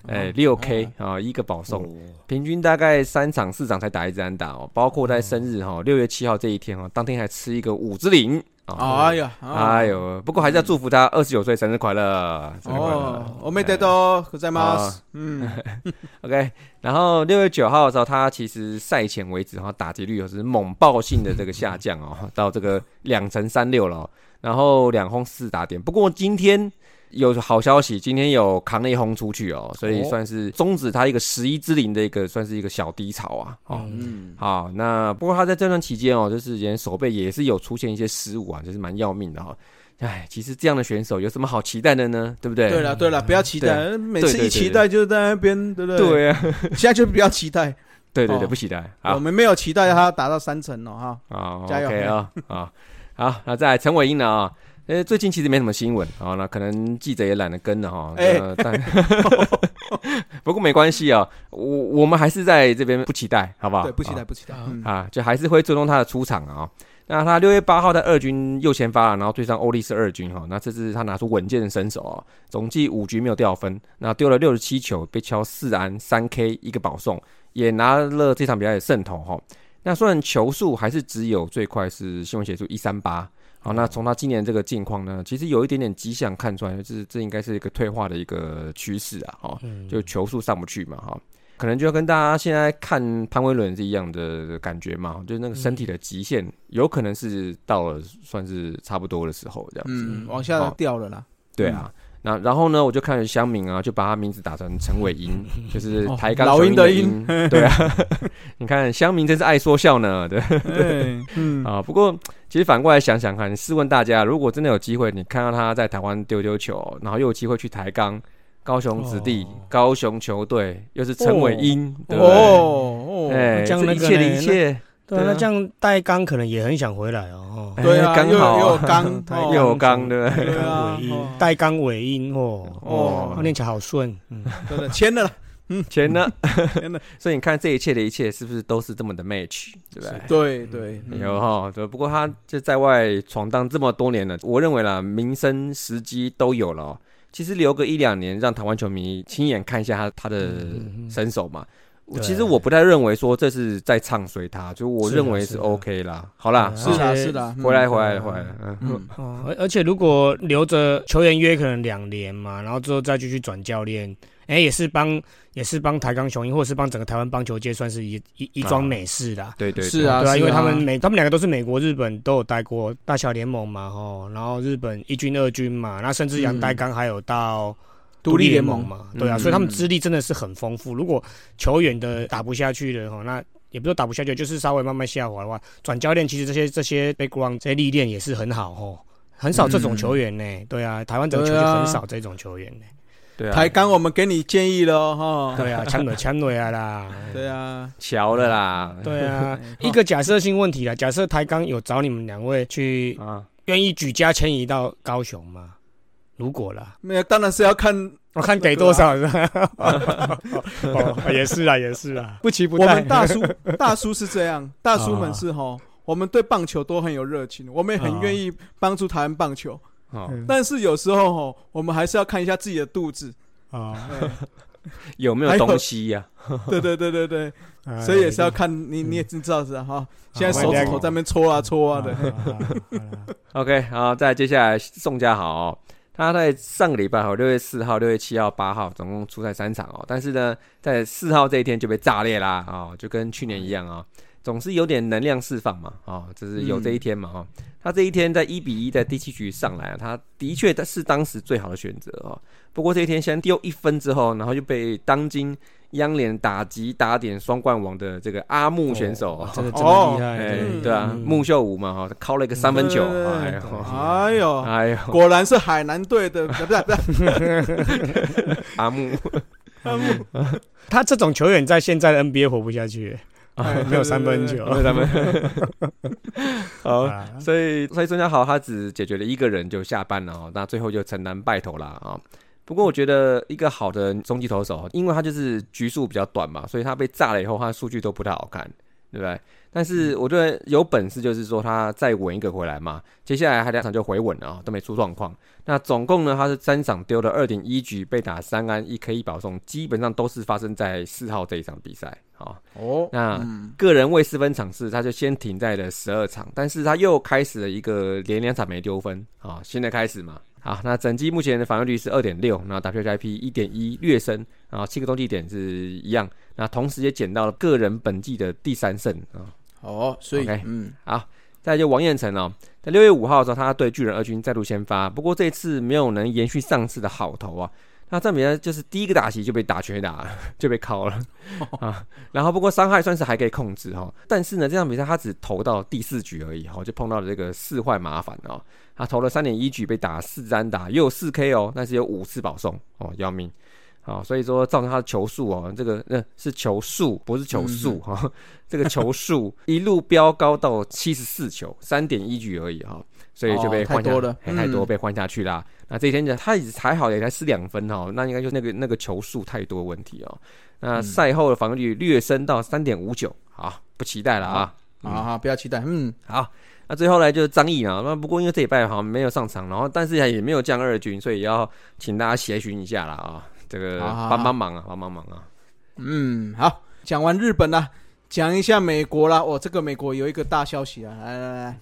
哎六 K 啊一个保送，平均大概三场四场才打一支安打哦，包括在生日哈六月七号这一天哈，当天还吃一个五支零啊，哎呀，哎呦，不过还是要祝福他二十九岁生日快乐，生日快乐哦，我没得到，可在吗啊？嗯，OK，然后六月九号的时候，他其实赛前为止哈打击率有是猛爆性的这个下降哦，到这个两成三六了哦，然后两轰四打点。不过今天有好消息，今天有扛了一轰出去哦，所以哦算是终止他一个十一之零的一个算是一个小低潮啊。哦，嗯，好，那不过他在这段期间哦，就是连手背也是有出现一些失误啊，就是蛮要命的哈、哎，其实这样的选手有什么好期待的呢？对不对？对了对了，不要期待，每次一期待就在那边，对不对？，对啊，现在就不要期待，对对对，哦不期待。我好，们没有期待他达到三成哦，哈。好加油啊，啊，好，那再来陈伟英呢啊。呃，最近其实没什么新闻啊，那可能记者也懒得跟了哈。哎呃但 不过没关系啊，我我们还是在这边不期待，好不好？对，不期待，啊不期待。嗯啊，就还是会追踪他的出场啊。那他六月八号在二军右前发了，然后对上欧力士二军哈，那这次他拿出稳健的身手啊，总计五局没有掉分，那丢了六十七球，被敲四安三 K 一个保送，也拿了这场比赛的胜投哈。那虽然球速还是只有最快是新闻写出一三八，好，那从他今年这个近况呢，其实有一点点迹象看出来，就是这应该是一个退化的一个趋势啊，哈，嗯。就球速上不去嘛，哈，可能就要跟大家现在看潘威伦是一样的感觉嘛，就是那个身体的极限，有可能是到了算是差不多的时候这样子。嗯，往下掉了啦。对啊，那然后呢，我就看乡民啊，就把他名字打成陈伟英，就是台钢老鹰的鹰。对啊，你看乡民真是爱说笑呢，对对，嗯 啊。不过其实反过来想想看，你试问大家，如果真的有机会，你看到他在台湾丢丢球，然后又有机会去台钢、高雄子弟、高雄球队，又是陈伟英，对不对？哦，哎，这一切的一切。对，那这样带钢可能也很想回来哦。对啊，刚好又有钢，又有钢，对不对？啊，带钢尾音哦，哦，念起来好顺。嗯，真的签了，嗯，签了，签了。所以你看，这一切的一切，是不是都是这么的 match？对不对？对对，有哈。对，不过他就在外闯荡这么多年了，我认为啦，名声时机都有了。其实留个一两年，让台湾球迷亲眼看一下他他的身手嘛。其实我不太认为说这是在唱衰他，就我认为是 OK 啦。好啦，是的，是的，回来，回来，回来。嗯，而而且如果留着球员约可能两年嘛，然后之后再继续转教练，哎，也是帮也是帮台钢雄鹰，或者是帮整个台湾棒球界算是一一一桩美事啦。对对，是啊，对啊，因为他们美他们两个都是美国、日本都有待过大小联盟嘛，吼，然后日本一军、二军嘛，那甚至杨代刚还有到。独立联盟嘛，对啊，所以他们资历真的是很丰富。如果球员的打不下去了哈，那也不是打不下去，就是稍微慢慢下滑的话，转教练其实这些这些 background 这些历练也是很好哦，很少这种球员呢。对啊，台湾整个球就很少这种球员呢。对啊，台钢我们给你建议了哈。对啊，枪了枪了啦。对啊，巧了啦。对啊，一个假设性问题啦，假设台钢有找你们两位去啊，愿意举家迁移到高雄吗？如果啦，没有，当然是要看我看给多少。是吧？哦，也是啊，也是啊，不急不我们大叔 大叔是这样，大叔们是哈，我们对棒球都很有热情，我们也很愿意帮助台湾棒球。但是有时候哈，我们还是要看一下自己的肚子。啊，有没有东西呀？对对对对对，所以也是要看你，你也知道是哈。现在手指头在那边搓啊搓啊的。OK，好，再接下来宋家豪。他在上个礼拜哦，六月四号、六月七号、八号，总共出赛三场哦。但是呢，在四号这一天就被炸裂啦哦，就跟去年一样啊，总是有点能量释放嘛啊，就是有这一天嘛哈。他这一天在一比一在第七局上来啊，他的确是当时最好的选择哦。不过这一天先丢一分之后，然后就被当今。央联打击打点双冠王的这个阿木选手，真的真厉害，对啊，木秀武嘛哈，敲了一个三分球，哎呦，哎呦，果然是海南队的，不 是不是，阿木，阿木，他这种球员在现在的 NBA 活不下去，没有三分球，没有三分，好，所以所以孙家豪他只解决了一个人就下班了哦，那最后就承担败投了啊。不过我觉得一个好的中继投手，因为他就是局数比较短嘛，所以他被炸了以后，他的数据都不太好看，对不对？但是我觉得有本事就是说他再稳一个回来嘛，接下来他两场就回稳了啊，都没出状况。那总共呢，他是三场丢了二点一局，被打三安一 K 一保送，基本上都是发生在四号这一场比赛啊。哦，那个人未失分场次，他就先停在了十二场，但是他又开始了一个连两场没丢分啊，新的开始嘛。好，那整季目前的防御率是二点六，那 WIP 一点一略升，然后七个中继点是一样，那同时也捡到了个人本季的第三胜啊。哦，所以嗯，好，再就王彦辰哦，在六月五号的时候，他对巨人二军再度先发，不过这次没有能延续上次的好投啊。那这比赛就是第一个打席就被打全打，就被敲了啊。然后不过伤害算是还可以控制哈，但是呢，这场比赛他只投到第四局而已哈，就碰到了这个四坏麻烦哦。他投了三点一局被打四单打，又有四 K 哦，但是有五次保送哦，要命。啊，所以说造成他的球速哦，这个那是球速不是球速哈，这个球速一路飙高到七十四球，三点一局而已哈，所以就被换下了，太多被换下去啦。那这一天呢，他也还好，也才失两分哦，那应该就那个那个球数太多问题哦。那赛后的防御率略升到三点五九，好，不期待了啊，好好不要期待，嗯，好。那最后呢就是张毅啊，那不过因为这礼拜好像没有上场，然后但是也没有降二军，所以要请大家协寻一下了啊。这个帮帮忙啊，帮帮忙啊！嗯，好，讲完日本了，讲一下美国啦。哦，这个美国有一个大消息啊，来来来，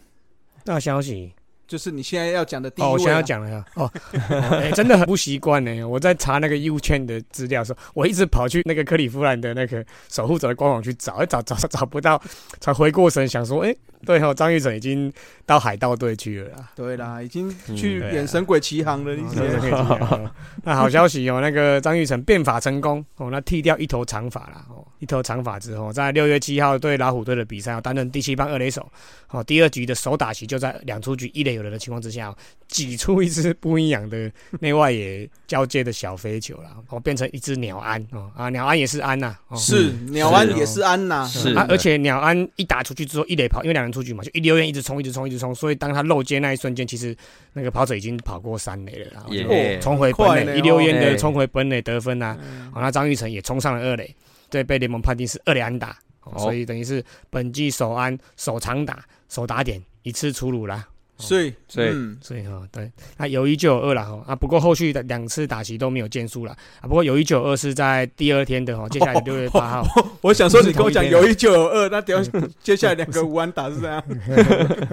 大消息，就是你现在要讲的第一哦，我位、现在要啊。讲了呀。哦，真的很不习惯呢。我在查那个 U 券的资料的时候，我一直跑去那个克利夫兰的那个守护者的官网去找，哎找找找找不到，才回过神想说，哎，对哦，张玉成已经到海盗队去了啦。对啦，已经嗯去演神鬼奇航了，那好消息哦，那个张玉成变法成功哦，那剃掉一头长发啦哦，一头长发之后，在六月七号对老虎队的比赛要，担任第七棒二垒手哦，第二局的首打席就在两出局一垒有人的情况之下、哦，挤出一只不一样的内外野交接的小飞球啦，哦，变成一只鸟安哦啊，鸟安也是安呐、哦，是鸟安也是安呐，是。啊，而且鸟安一打出去之后，一垒跑，因为两人出局嘛，就一溜烟一直冲，一直冲，一直冲，所以当他漏接那一瞬间，其实那个跑者已经跑过三垒了，然后就冲回本垒，一溜烟的哦冲回本垒得分啊。嗯。好，那张玉成也冲上了二垒，对，被联盟判定是二垒安打，所以等于是本季首安、首长打、首打点一次出炉啦。所以所以嗯，所以哈，对，那有一就有二了哈啊，不过后续的两次打席都没有建树了啊。不过有一就有二是在第二天的哈，接下来六月八号，我想说你跟我讲有一就有二，那等下 接下来两个无安打是这样。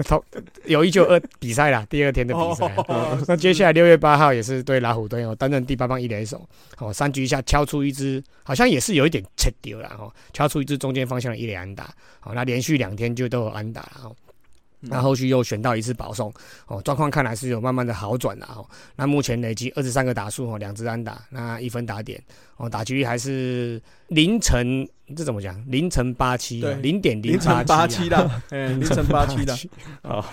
同有一就有二比赛啦，第二天的比赛。哦那接下来六月八号也是对老虎队哦，担任第八棒一垒手，哦，三局下敲出一支，好像也是有一点切丢了哦，敲出一支中间方向的一垒安打，好，那连续两天就都有安打了哦。那后续又选到一次保送，哦，状况看来是有慢慢的好转了哦。那目前累积二十三个打数哦，两支安打，那一分打点，哦，打击率还是凌晨，这怎么讲？凌晨八七，对零点零凌晨八七啦。啦，哎，凌晨八七啦，好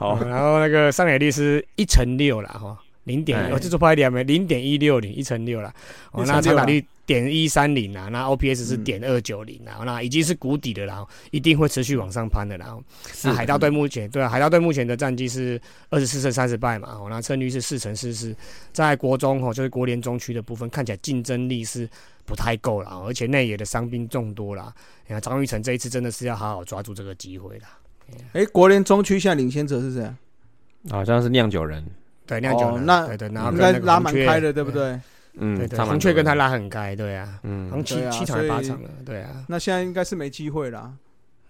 哦，然后那个上垒率是一乘六啦，哈，零点，哎我这做拍点没，零点一六零，一乘六啦。哦，那1.16长打率点一三零啊，那 OPS 是嗯点二九零啊，那已经是谷底的啦，一定会持续往上攀的啦。那海盗队目前对啊，海盗队目前的战绩是二十四胜三十败嘛，哦，那胜率是四成四四，在国中哦，就是国联中区的部分，看起来竞争力是不太够了，哦而且内野的伤兵众多啦。你看张玉成这一次真的是要好好抓住这个机会啦。哎，国联中区现在领先者是谁啊？好像是酿酒人，对，酿酒人，哦那对对，然后应该拉蛮那个红雀开的，对不？对？嗯，对对，唱蛮红雀跟他拉很开，对啊，好嗯像七七场还八场了，对啊，那现在应该是没机会啦。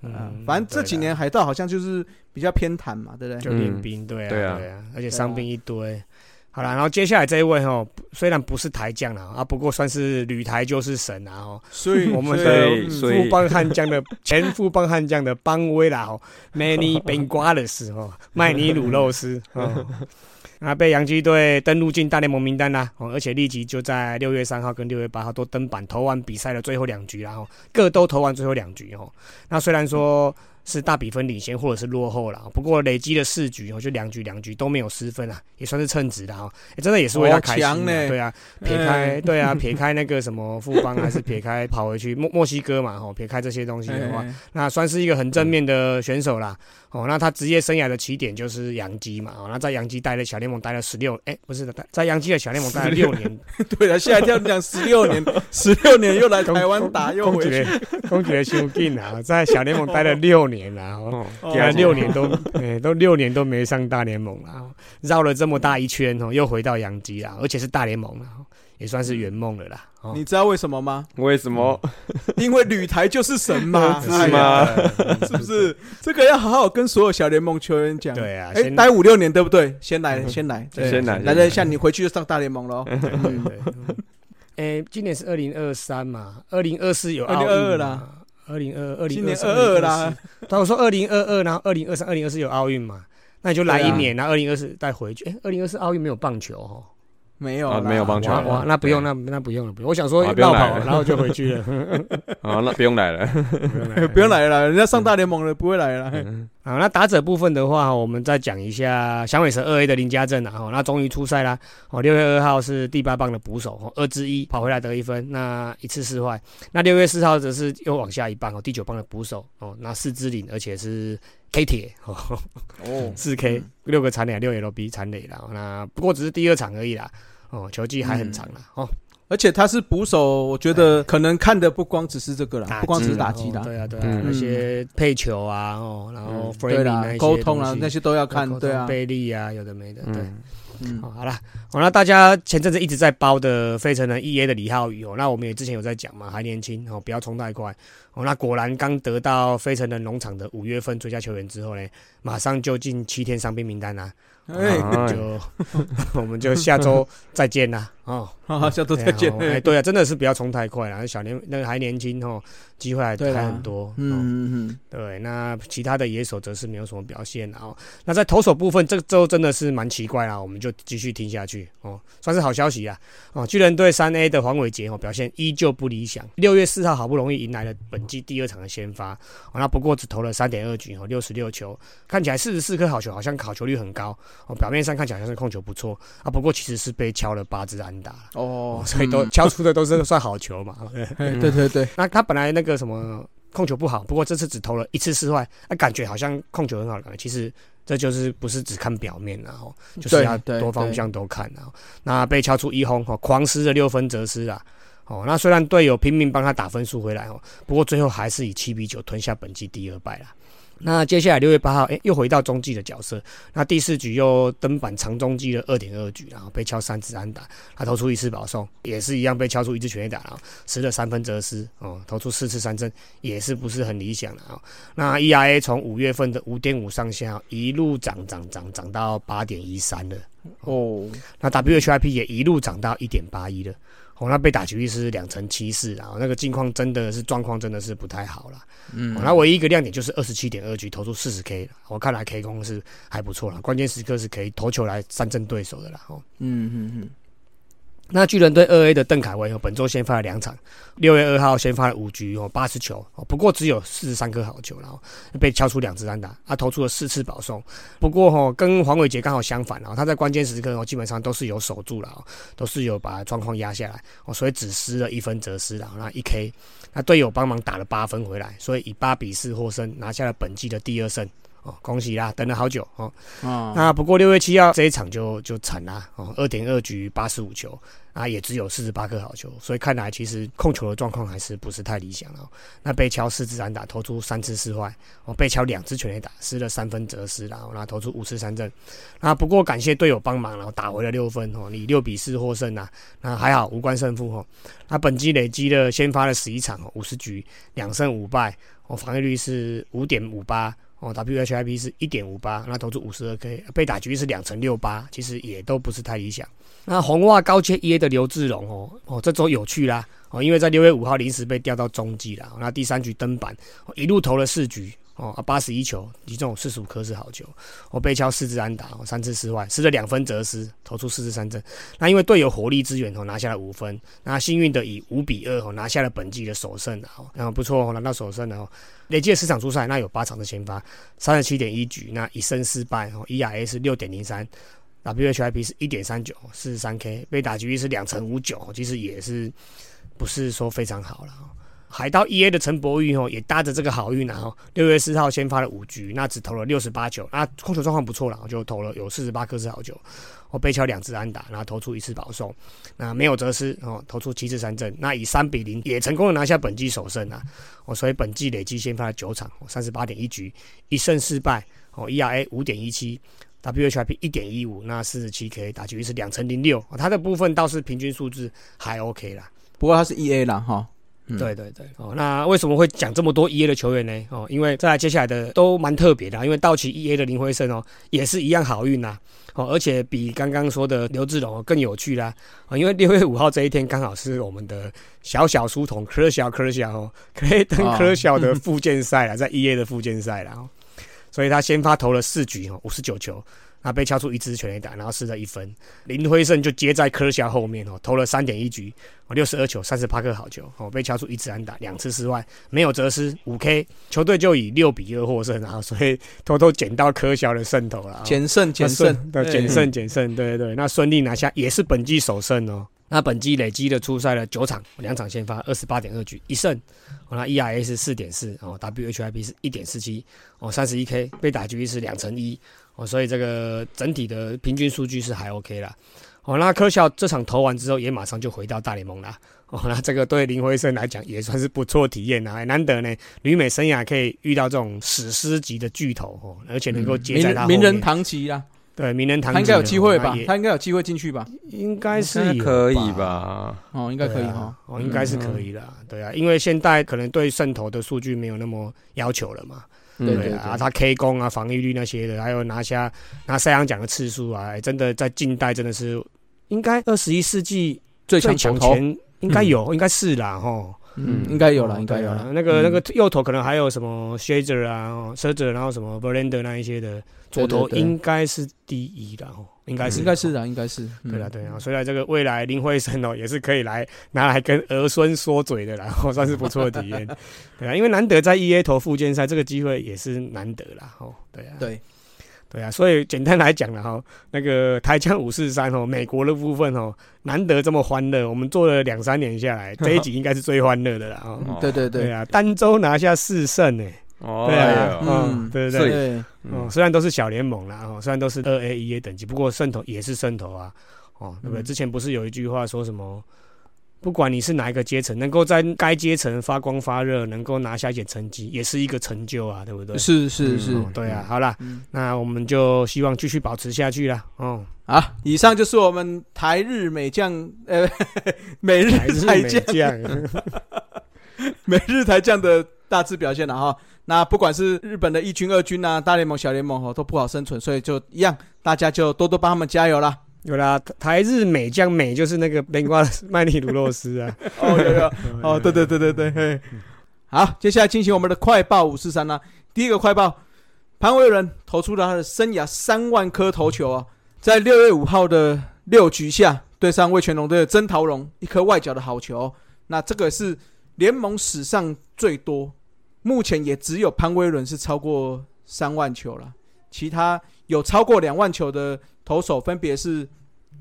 嗯嗯，，反正这几年海盗好像就是比较偏袒嘛，对不对？就练兵，对啊，对啊。对啊，而且伤兵一堆。好了，然后接下来这一位哈，虽然不是台将了啊，不过算是旅台就是神啊哦。所以我们所的富邦悍将的 前富邦悍将的邦威啦哦，Many Bengalas 哦，麦尼鲁肉丝哦，啊被洋基队登录进大联盟名单啦哦，而且立即就在六月三号跟六月八号都登板投完比赛的最后两局啦哦，各都投完最后两局哦。那虽然说是大比分领先或者是落后了，不过累积了四局哦，就两局两局都没有失分啊，也算是称职的哦，欸真的也是为他开心、呢对啊，撇开对啊，撇开那个什么富邦，还是撇开跑回去墨墨西哥嘛，吼，撇开这些东西的话，哎那算是一个很正面的选手啦。哦，那他职业生涯的起点就是洋基嘛，哦，那在洋基待了小联盟待了十六，哎，不是的，在在洋基的小联盟待了六。年，对了，吓一跳，你讲十六年，十六年又来台湾打，又回去，去，公爵兄弟啊，在小联盟待了六年了，哦，哦，给他六年都，哎，都六年都没上大联盟了，哦绕了这么大一圈哦，又回到洋基啊，而且是大联盟了，哦也算是圆梦了啦。哦你知道为什么吗？为什么？因为旅台就是神嘛，是哎呀吗？是不是？这个要好好跟所有小联盟球员讲。对啊，哎，先待五六年对不 对？先来，先来，先来来了一下，你回去就上大联盟了哦。对对，哎，今年是二零二三嘛，二零二四有奥运2022嘛啦，二零二二零今年二二啦，但我说二零二二，然后二零二三、二零二四有奥运嘛，那你就来一年，然后二零二四再回去。哎，二零二四奥运没有棒球哦，啊没有啊没有棒球那不用，对那那不用了，不用。我想说啊不用绕跑，来了然后就回去了，啊，那不用来了。不用来了，人家上大联盟了，不会来了。好，那打者部分的话，我们再讲一下响尾蛇二 A 的林家正啊，哦，那终于出赛啦。哦，六月二号是第八棒的捕手，哦，二之一跑回来得一分，那一次四坏。那六月四号则是又往下一棒哦，第九棒的捕手，哦，那四支领，而且是 K 铁，哦，哦，四 K 六个残垒，六 LB 残垒啦。那不过只是第二场而已啦，哦，球技还很长啦，哦，而且他是捕手，我觉得可能看的不光只是这个啦，不光只是打击啦，哦对啊，对啊，嗯。那些配球啊，哦，然后嗯。f r 对 a 啦那，些沟通啊那些都要看对啊，贝利啊，有的没的，对。嗯，嗯。哦，好啦，好、那大家前阵子一直在包的费城人 E A 的李浩宇哦，那我们也之前有在讲嘛，还年轻哦，不要冲太快。哦。那果然刚得到费城人农场的五月份最佳球员之后呢，马上就进七天伤病名单啦、哎，就 我们就下周再见啦。哦，好，下周再见。哎，对啊，真的是不要冲太快了，小年那个还年轻哦，机会还还很多。嗯嗯嗯，对。那其他的野手则是没有什么表现哦。那在投手部分，这周真的是蛮奇怪啦，我们就继续听下去哦，算是好消息啊。哦，巨人队三 A 的黄伟杰哦，表现依旧不理想。六月四号好不容易迎来了本季第二场的先发，哦，那不过只投了三点二局哦，六十六球，看起来四十四颗好球，好像好球率很高哦。表面上看起来像是控球不错啊，不过其实是被敲了八支安。打哦，所以都敲出的都是算好球嘛。对对对，那他本来那个什么控球不好，不过这次只投了一次失坏，那感觉好像控球很好的感觉。其实这就是不是只看表面，然后就是要多方向都看。然后那被敲出一轰，哦，狂失了六分折失啊。哦，那虽然队友拼命帮他打分数回来哦，不过最后还是以七比九吞下本季第二败了。那接下来六月八号，哎，又回到中继的角色。那第四局又登板长中继的二点二局，然后被敲三支安打，他投出一次保送，也是一样被敲出一次全垒打，然后失了三分则失，哦，投出四次三振，也是不是很理想的啊。那 ERA 从五月份的五点五上下一路涨涨涨涨到八点一三了，哦，那 WHIP 也一路涨到一点八一了。哦，那被打局率是两成七四，然后那个境况真的是状况真的是不太好了。嗯，那唯一一个亮点就是二十七点二局投出四十 K，我看来 K 空是还不错了，关键时刻是可以投球来三振对手的啦。哦，嗯嗯嗯。那巨人队二 A 的邓凯威哦，本周先发了两场，六月二号先发了五局哦，八十球哦，不过只有四十三颗好球，然后被敲出两支安打，他投出了四次保送。不过哈，跟黄伟杰刚好相反哦，他在关键时刻哦，基本上都是有守住了哦，都是有把状况压下来哦，所以只失了一分则失了，那一 K，那队友帮忙打了八分回来，所以以八比四获胜，拿下了本季的第二胜。哦，恭喜啦！等了好久哦。啊，那不过六月七号这一场就就惨啦哦，二点二局八十五球啊，也只有四十八颗好球，所以看来其实控球的状况还是不是太理想哦。那被敲四支安打，投出三次失坏哦，被敲两支全垒打，失了三分则失然后那投出五次三振。那不过感谢队友帮忙，然后打回了六分哦，以六比四获胜啊。那还好无关胜负哦。那本季累积的先发了十一场哦，五十局两胜五败哦，防御率是五点五八。哦，WHIP 是一点五八，那投出五十二 K，被打局是两成六八，其实也都不是太理想。那红袜高阶 EA 的刘志荣哦，哦这周有趣啦，哦因为在六月五号临时被调到中继了，那第三局登板，一路投了四局。哦啊，八十一球，击中四十五颗是好球。我被敲四支安打，三次失外，失了两分则失，投出四次三振。那因为队友火力支援，哦拿下了五分。那幸运的以五比二哦拿下了本季的首胜哦，然后不错哦拿到首胜了哦。累计十场出赛，那有八场的先发，三十七点一局，那一胜四败哦。ERA 是六点零三，WHIP 是一点三九，四十三 K，被打击率是两成五九，其实也是不是说非常好了。海盗 E A 的陈柏宇哦，也搭着这个好运啊！哈，六月四号先发了五局，那只投了六十八球，那控球状况不错了，就投了有四十八颗是好球，我被敲两次安打，然后投出一次保送，那没有折失哦，投出七次三振，那以三比零也成功的拿下本季首胜啊！哦，所以本季累计先发了九场，三十八点一局，一胜四败哦，E R A 五点一七，W H I P 一点一五，那四十七 K 打击率是两成零六，他的部分倒是平均数字还 OK 啦，不过他是 E A 啦哈。对对对，哦，那为什么会讲这么多 E A 的球员呢？哦，因为再来接下来的都蛮特别的，因为道奇 E A 的林辉胜哦，也是一样好运呐，哦，而且比刚刚说的刘志龙更有趣啦，啊，因为六月五号这一天刚好是我们的小小书童科小科小哦，可以登科小的复健赛啊，在 E A 的复健赛啦，所以他先发投了四局哦，五十九球。那被敲出一支全垒打，然后失了一分。林辉胜就接在科夏后面哦，投了三点一局，哦六十二球，三十八颗好球，哦被敲出一支安打，两次失外，没有折失，五 K，球队就以六比二获胜，然 后所以偷偷捡到科小的胜投了，捡胜捡胜对捡胜捡胜，对对对，那顺利拿下也是本季首胜哦。那本季累积的出赛了九场，两场先发，二十八点二局，一胜，那 ERA 是四点四，哦 WHIP 是一点四七，哦三十一 K，被打局是两成一。哦，所以这个整体的平均数据是还 OK 啦。哦，那科校这场投完之后，也马上就回到大联盟啦。哦，那这个对林辉生来讲也算是不错体验啊，难得呢，旅美生涯可以遇到这种史诗级的巨头哦，而且能够接在他名人堂级啊。对，名人堂他应该有机会吧？他应该有机会进去吧？应该是可以吧？哦，应该可以哈。哦，应该是可以的。对啊，因为现在可能对渗透的数据没有那么要求了嘛。对对啊，他 K 攻啊，防御率那些的，还有拿下拿赛扬奖的次数啊，哎真的在近代真的是应该二十一世纪最最强前应该有，应该是啦吼。嗯，应该有了，哦应该有了。那个嗯。那个右头可能还有什么 Shazer 啊、哦 s h a z e r 然后什么 Verlander 那一些的，左头应该是第一的哦，应该是应该是的，应该是。嗯对了，对啊，所以这个未来林慧生哦，也是可以来拿来跟儿孙说嘴的啦，哦，算是不错的体验。对啊，因为难得在 E A 投附件赛，这个机会也是难得啦，哦，对啊，对，对啊，所以简单来讲了哈，那个台江五四三哦，美国的部分哦，难得这么欢乐，我们做了两三年下来，这一集应该是最欢乐的了，哦。哦对对对，对啊，单周拿下四胜呢，哦，对嗯嗯，对对对，嗯虽然都是小联盟啦，哦，虽然都是二 A、一 A 等级，不过胜投也是胜投啊，哦，对不对？嗯之前不是有一句话说什么？不管你是哪一个阶层，能够在该阶层发光发热，能够拿下一点成绩，也是一个成就啊，对不对？是是是哦，对啊，好啦，嗯，那我们就希望继续保持下去啦。哦，好，以上就是我们台日美将，呃，美日台将，将，美日台将的大致表现了哈。那不管是日本的一军、二军啊，大联盟、小联盟哦，都不好生存，所以就一样，大家就多多帮他们加油啦。有啦，台日美将美就是那个南瓜 麦尼鲁洛斯啊。哦，有有，哦，对对对对对，嘿。好，接下来进行我们的快报五四三啦。第一个快报，潘威伦投出了他的生涯三万颗投球啊，在六月五号的六局下对上味全龙队的曾桃荣一颗外角的好球，那这个是联盟史上最多，目前也只有潘威伦是超过三万球了，其他有超过两万球的投手分别是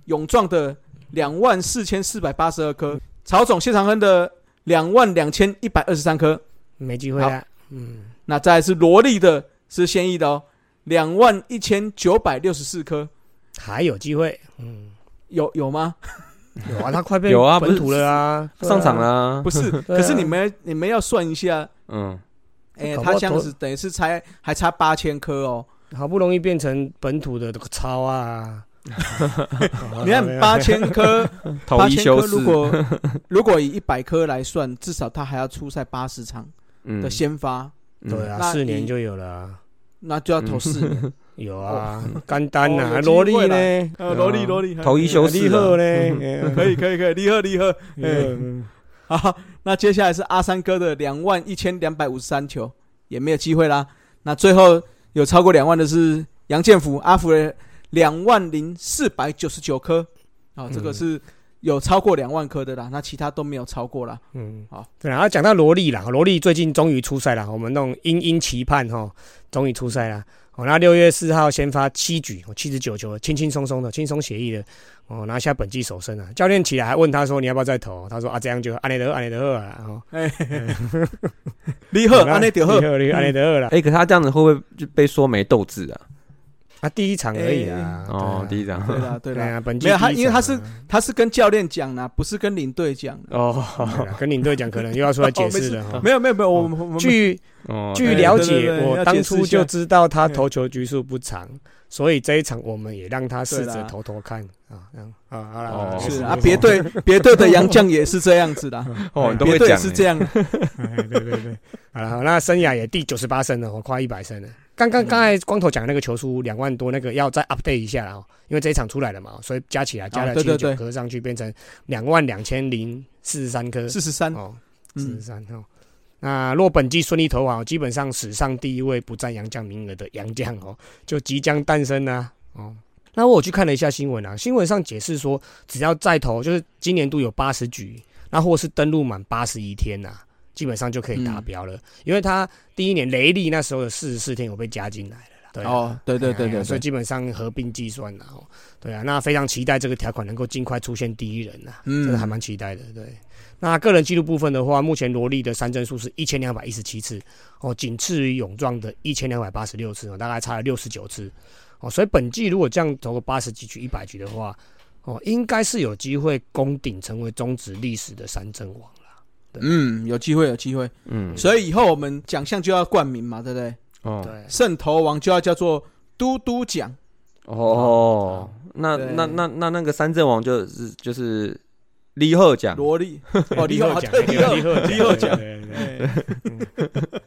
勇壮的两万四千四百八十二颗，曹总谢长亨的两万两千一百二十三颗，没机会啊。嗯，那再来是罗莉的是现役的哦，两万一千九百六十四颗，还有机会。嗯，有有吗？有啊，他快被有啊本土了啊，上场。啦不，是，可是你们你们要算一下，嗯，哎、他这样子等于是才还差八千颗哦。好不容易变成本土的这个超啊！你看 八千颗，投八千颗，如，果如果以一百颗来算，至少他还要出赛八十场嗯的先发，嗯对啊，四年就有了啊，那就要投四年。有啊，干单哦呐，萝莉呢？呃，罗莉萝莉，投一休四利赫呢？可以可以可以，厉害厉害。嗯，好，那接下来是阿三哥的两万一千两百五十三球，也没有机会啦。那最后有超过两万的是杨建福，阿福的两万零四百九十九颗，啊、这个是有超过两万颗的啦。那其他都没有超过啦。嗯，好，对啊，然后讲到萝莉啦，萝莉最近终于出赛了，我们那种殷殷期盼哈，终于出赛了。哦，那六月四号先发七局，哦，七十九球，轻轻松松的，轻松写意的，哦，拿下本季首胜啊。教练起来还问他说：“你要不要再投？”他说：“啊，这样就安内德，安内德啊。”哦，厉害，安内德 赫，厉害，安内德了。哎，可他这样子会不会就被说没斗志啊？啊，第一场而已啊。哦，第一一张，对啦对啦，对啊，本季没有他因为他场啊他是跟教练讲啦，不是跟领队讲的。哦，跟领队讲，可能又要出来解释了哈。没有没有没有，我们据哦，据了解，我当初就知道他投球局数不长，所以这一场我们也让他试着投投看啊，这样。啊，好了，是啊，别，队 别队的杨将也是这样子的，哦，你都别队也会是这样。哎对对对，好了，好，那生涯也第九十八胜了，我快一百胜了。刚刚刚才光头讲那个球数两万多，那个要再 update 一下了哦，因为这一场出来了嘛，所以加起来加了七十九颗上去，变成两万两千零四十三颗。四十三，哦，四十嗯，三哦。那若本季顺利投好，基本上史上第一位不占洋将名额的洋将哦，就即将诞生啦、哦。那我有去看了一下新闻啊，新闻上解释说，只要再投，就是今年度有八十局，那或是登录满八十一天呐、基本上就可以达标了。因为他第一年雷利那时候有四十四天有被加进来了啦。对啊哦，对对对对对，所以基本上合并计算了哦。对啊，那非常期待这个条款能够尽快出现第一人呐、嗯真的还蛮期待的。对，那个人记录部分的话，目前罗莉的三振数是一千两百一十七次，哦，仅次于勇壮的一千两百八十六次，哦，大概差了六十九次。哦，所以本季如果这样投个八十几局、一百局的话，哦，应该是有机会攻顶成为中职历史的三振王了。嗯，有机会有机会，嗯，所以以后我们奖项就要冠名嘛，对不对？哦，对，胜投王就要叫做嘟嘟奖，哦，那那那那那个三阵王就是就是李贺奖，萝莉，哦，李贺奖，对李贺李贺李贺奖，对对对哎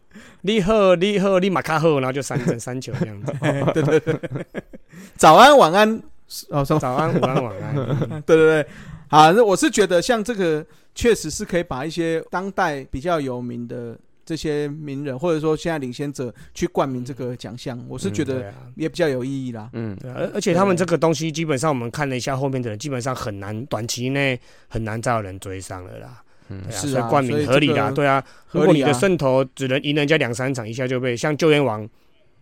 你好，你好，你马卡好，然后就三振三球这样子。对对对，早安晚安哦，早安，午安，晚安。对对对，好，那我是觉得像这个确实是可以把一些当代比较有名的这些名人，或者说现在领先者去冠名这个奖项，我是觉得也比较有意义啦。嗯，对，而而且他们这个东西基本上我们看了一下后面的人，基本上很难短期内很难再有人追上了啦。嗯，是啊，冠名合理啦，对啊。如果你的胜投只能赢人家两三场，一下就被像救援王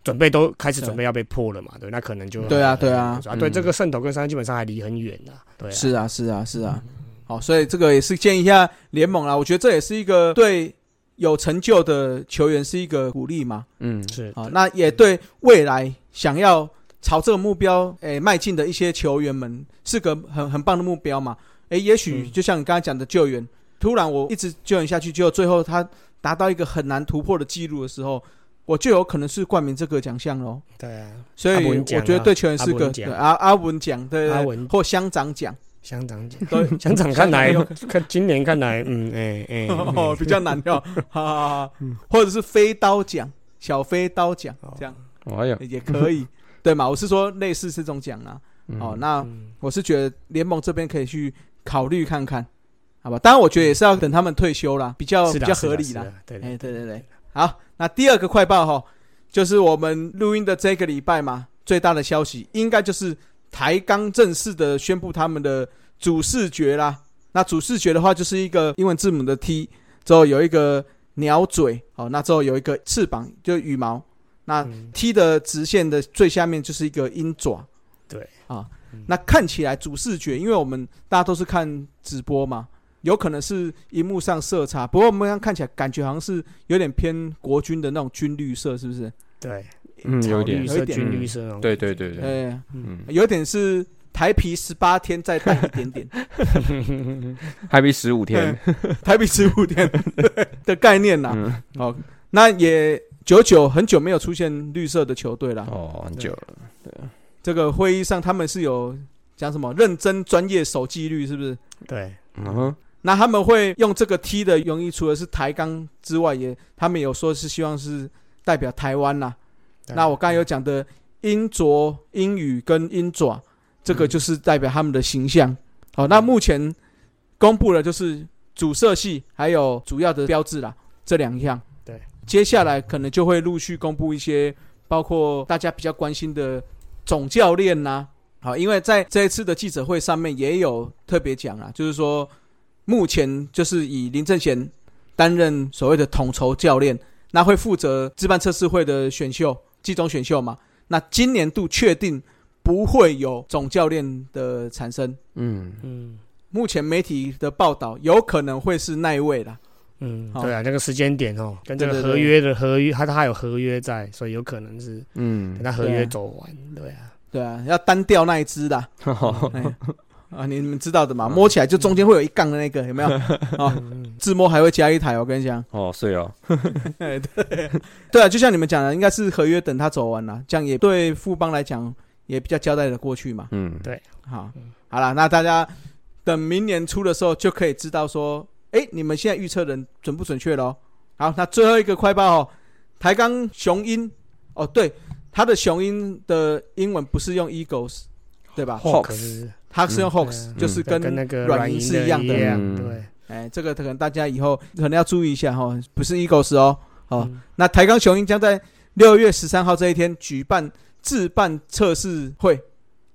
准备都开始准备要被破了嘛，对，那可能就对啊，对啊，啊，对，这个胜投跟三基本上还离很远的，对，是啊，是啊，是啊。好，所以这个也是建议一下联盟啦，我觉得这也是一个对有成就的球员是一个鼓励嘛。嗯，是啊，那也对未来想要朝这个目标诶迈进的一些球员们是个很很棒的目标嘛。诶，也许就像你刚才讲的救援。突然，我一直救援下去，结果最后他达到一个很难突破的记录的时候，我就有可能是冠名这个奖项喽。对啊，所以我觉得对球员是个阿阿文奖，对阿文。或乡长奖，乡长奖，对 乡长看来看今年看来，嗯哎哎，比较难掉，哈哈哈，或者是飞刀奖，小飞刀奖这样，哎呀也可以，对嘛？我是说类似这种奖啊。哦，那我是觉得联盟这边可以去考虑看看。好吧，当然我觉得也是要等他们退休啦，比较比较合理啦。对，哎，对。对对，好，那第二个快报哈，就是我们录音的这个礼拜嘛，最大的消息应该就是台钢正式的宣布他们的主视觉啦。那主视觉的话，就是一个英文字母的 T，之后有一个鸟嘴，好，那之后有一个翅膀，就羽毛。那 T 的直线的最下面就是一个鹰爪。对，啊，那看起来主视觉，因为我们大家都是看直播嘛。有可能是荧幕上色差，不过我们刚看起来感觉好像是有点偏国军的那种军绿色，是不是？对，嗯，有点有军绿色，对对对对，嗯，有点是台皮十八天再淡一点点，台皮十五天，台皮十五天 的概念呐。哦，那也久久很久没有出现绿色的球队了。哦，很久了。对，这个会议上他们是有讲什么认真专业守纪律，是不是？对，嗯哼。那他们会用这个 T 的用意，除了是抬杠之外，也他们有说是希望是代表台湾呐。那我刚才有讲的鹰啄、鹰羽跟鹰爪，这个就是代表他们的形象。好，那目前公布了就是主色系还有主要的标志啦，这两项。对，接下来可能就会陆续公布一些，包括大家比较关心的总教练呐。好，因为在这一次的记者会上面也有特别讲啊，就是说。目前就是以林正贤担任所谓的统筹教练，那会负责自办测试会的选秀、季中选秀嘛？那今年度确定不会有总教练的产生。嗯嗯，目前媒体的报道有可能会是那一位啦。嗯，对啊，那个时间点哦，跟这个合约的合约，他他还有合约在，所以有可能是嗯，等他合约走完，对啊，对啊，要单调那一支的。啊，你们知道的嘛？摸起来就中间会有一杠的那个，有没有？啊，自摸还会加一台，我跟你讲。哦，是哦。对 对啊，就像你们讲的，应该是合约等他走完了，这样也对富邦来讲也比较交代的过去嘛。嗯，对。好，好了，那大家等明年初的时候就可以知道说，哎，你们现在预测人准不准确喽？好，那最后一个快报哦，台钢雄鹰哦，对，它的雄鹰的英文不是用 Eagles，对吧？Hawks。它是用 Hawks，就是跟那个软银是一样的。对，哎，这个可能大家以后可能要注意一下哈，不是 Eagles 哦。好，那台钢雄鹰将在六月十三号这一天举办自办测试会，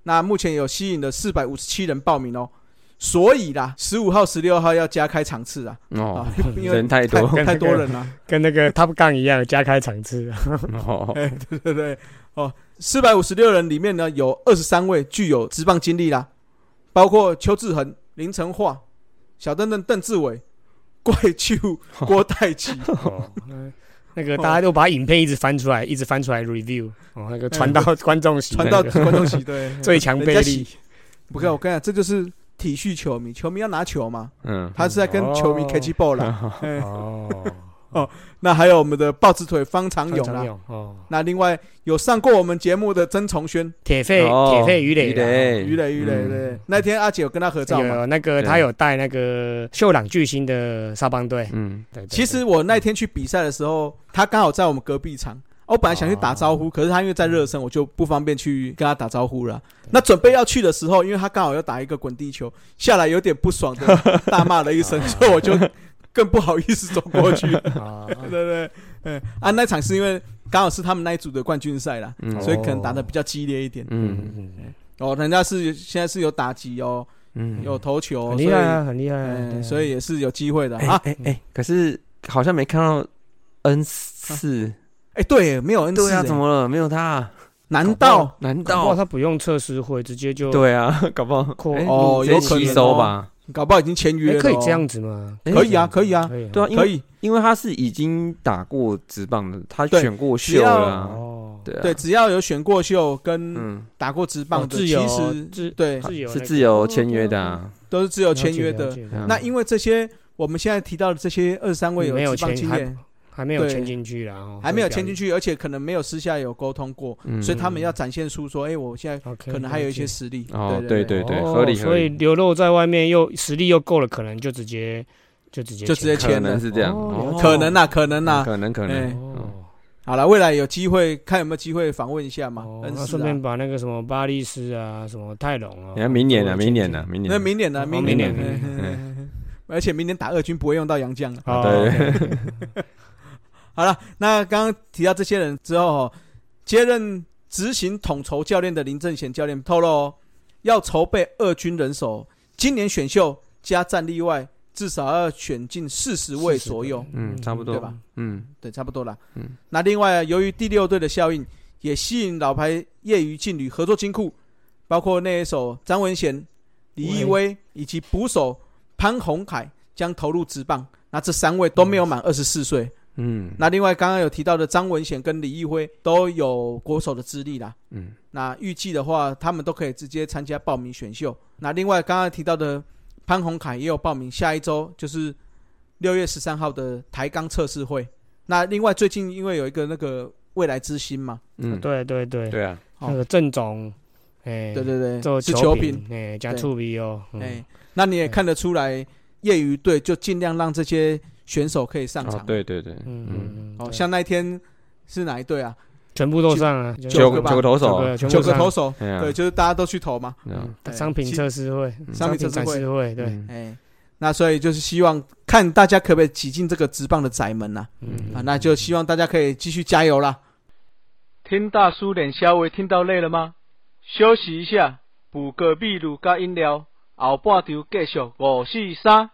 那目前有吸引了四百五十七人报名哦，所以啦，十五号、十六号要加开场次啊。哦，人太多，太多人了，跟那个 Top Gun 一样加开场次。哦，对对对，哦，四百五十六人里面呢，有二十三位具有职棒经历啦。包括邱志恒、林成化、小邓邓、邓志伟、怪兽郭代奇，那个大家都把影片一直翻出来，一直翻出来 review，哦，那个传到观众席，传到观众席，对，最强贝利。不看，我跟你讲，这就是体恤球迷，球迷要拿球嘛，嗯，他是在跟球迷 catch ball 哦，哦，那还有我们的豹子腿方长勇啦，哦，那另外有上过我们节目的曾崇轩，铁肺铁肺鱼雷。鱼磊鱼磊鱼磊对，那天阿姐有跟他合照嘛？有那个他有带那个秀朗巨星的沙邦队，嗯，对。其实我那天去比赛的时候，他刚好在我们隔壁场。我本来想去打招呼，可是他因为在热身，我就不方便去跟他打招呼了。那准备要去的时候，因为他刚好要打一个滚地球，下来有点不爽的大骂了一声，所以我就更不好意思走过去。对对对，啊，那场是因为刚好是他们那一组的冠军赛啦，所以可能打的比较激烈一点。嗯嗯嗯。哦，人家是现在是有打击哦，嗯，有投球，很厉害啊，很厉害，所以也是有机会的啊。哎哎，可是好像没看到 N 四。哎，对，没有 N 四，怎么了？没有他？难道难道他不用测试会直接就？对啊，搞不好哦，有可能吸收吧？搞不好已经签约了，可以这样子吗？可以啊，可以啊，对啊，可以，因为他是已经打过直棒的，他选过秀了。哦，对对，只要有选过秀跟打过直棒的，其实对。是自由签约的，都是自由签约的。那因为这些我们现在提到的这些二三位有直棒经验。还没有签进去然后还没有签进去，而且可能没有私下有沟通过，所以他们要展现出说，哎，我现在可能还有一些实力。哦，对对对，合理。所以流露在外面又实力又够了，可能就直接就直接就直接签，可能是这样，可能呐，可能呐，可能可能。好了，未来有机会看有没有机会访问一下嘛。那顺便把那个什么巴利斯啊，什么泰隆啊，你看明年呢？明年呢？明年？那明年呢？明年。而且明年打二军不会用到杨将了。对。好了，那刚刚提到这些人之后，接任执行统筹教练的林正贤教练透露，要筹备二军人手，今年选秀加战例外，至少要选进四十位左右。嗯，差不多，对吧？嗯，对，差不多了。嗯，那另外，由于第六队的效应，也吸引老牌业余劲旅合作金库，包括那一手张文贤、李义威以及捕手潘宏凯将投入职棒。那这三位都没有满二十四岁。嗯，那另外刚刚有提到的张文显跟李义辉都有国手的资历啦。嗯，那预计的话，他们都可以直接参加报名选秀。那另外刚刚提到的潘宏凯也有报名，下一周就是六月十三号的台钢测试会。那另外最近因为有一个那个未来之星嘛，嗯，对对对，对啊，那个郑总，哎，对对对，做球品，哎，加触笔哦，哎，那你也看得出来，业余队就尽量让这些。选手可以上场，对对对，嗯嗯，哦，像那一天是哪一队啊？全部都上啊，九个九个投手，九个投手，对，就是大家都去投嘛。商品测试会，商品测试会，对，哎，那所以就是希望看大家可不可以挤进这个直棒的窄门呐？啊，那就希望大家可以继续加油啦。听大叔脸稍微听到累了吗？休息一下，补个秘鲁加饮料，后半场继续五四三。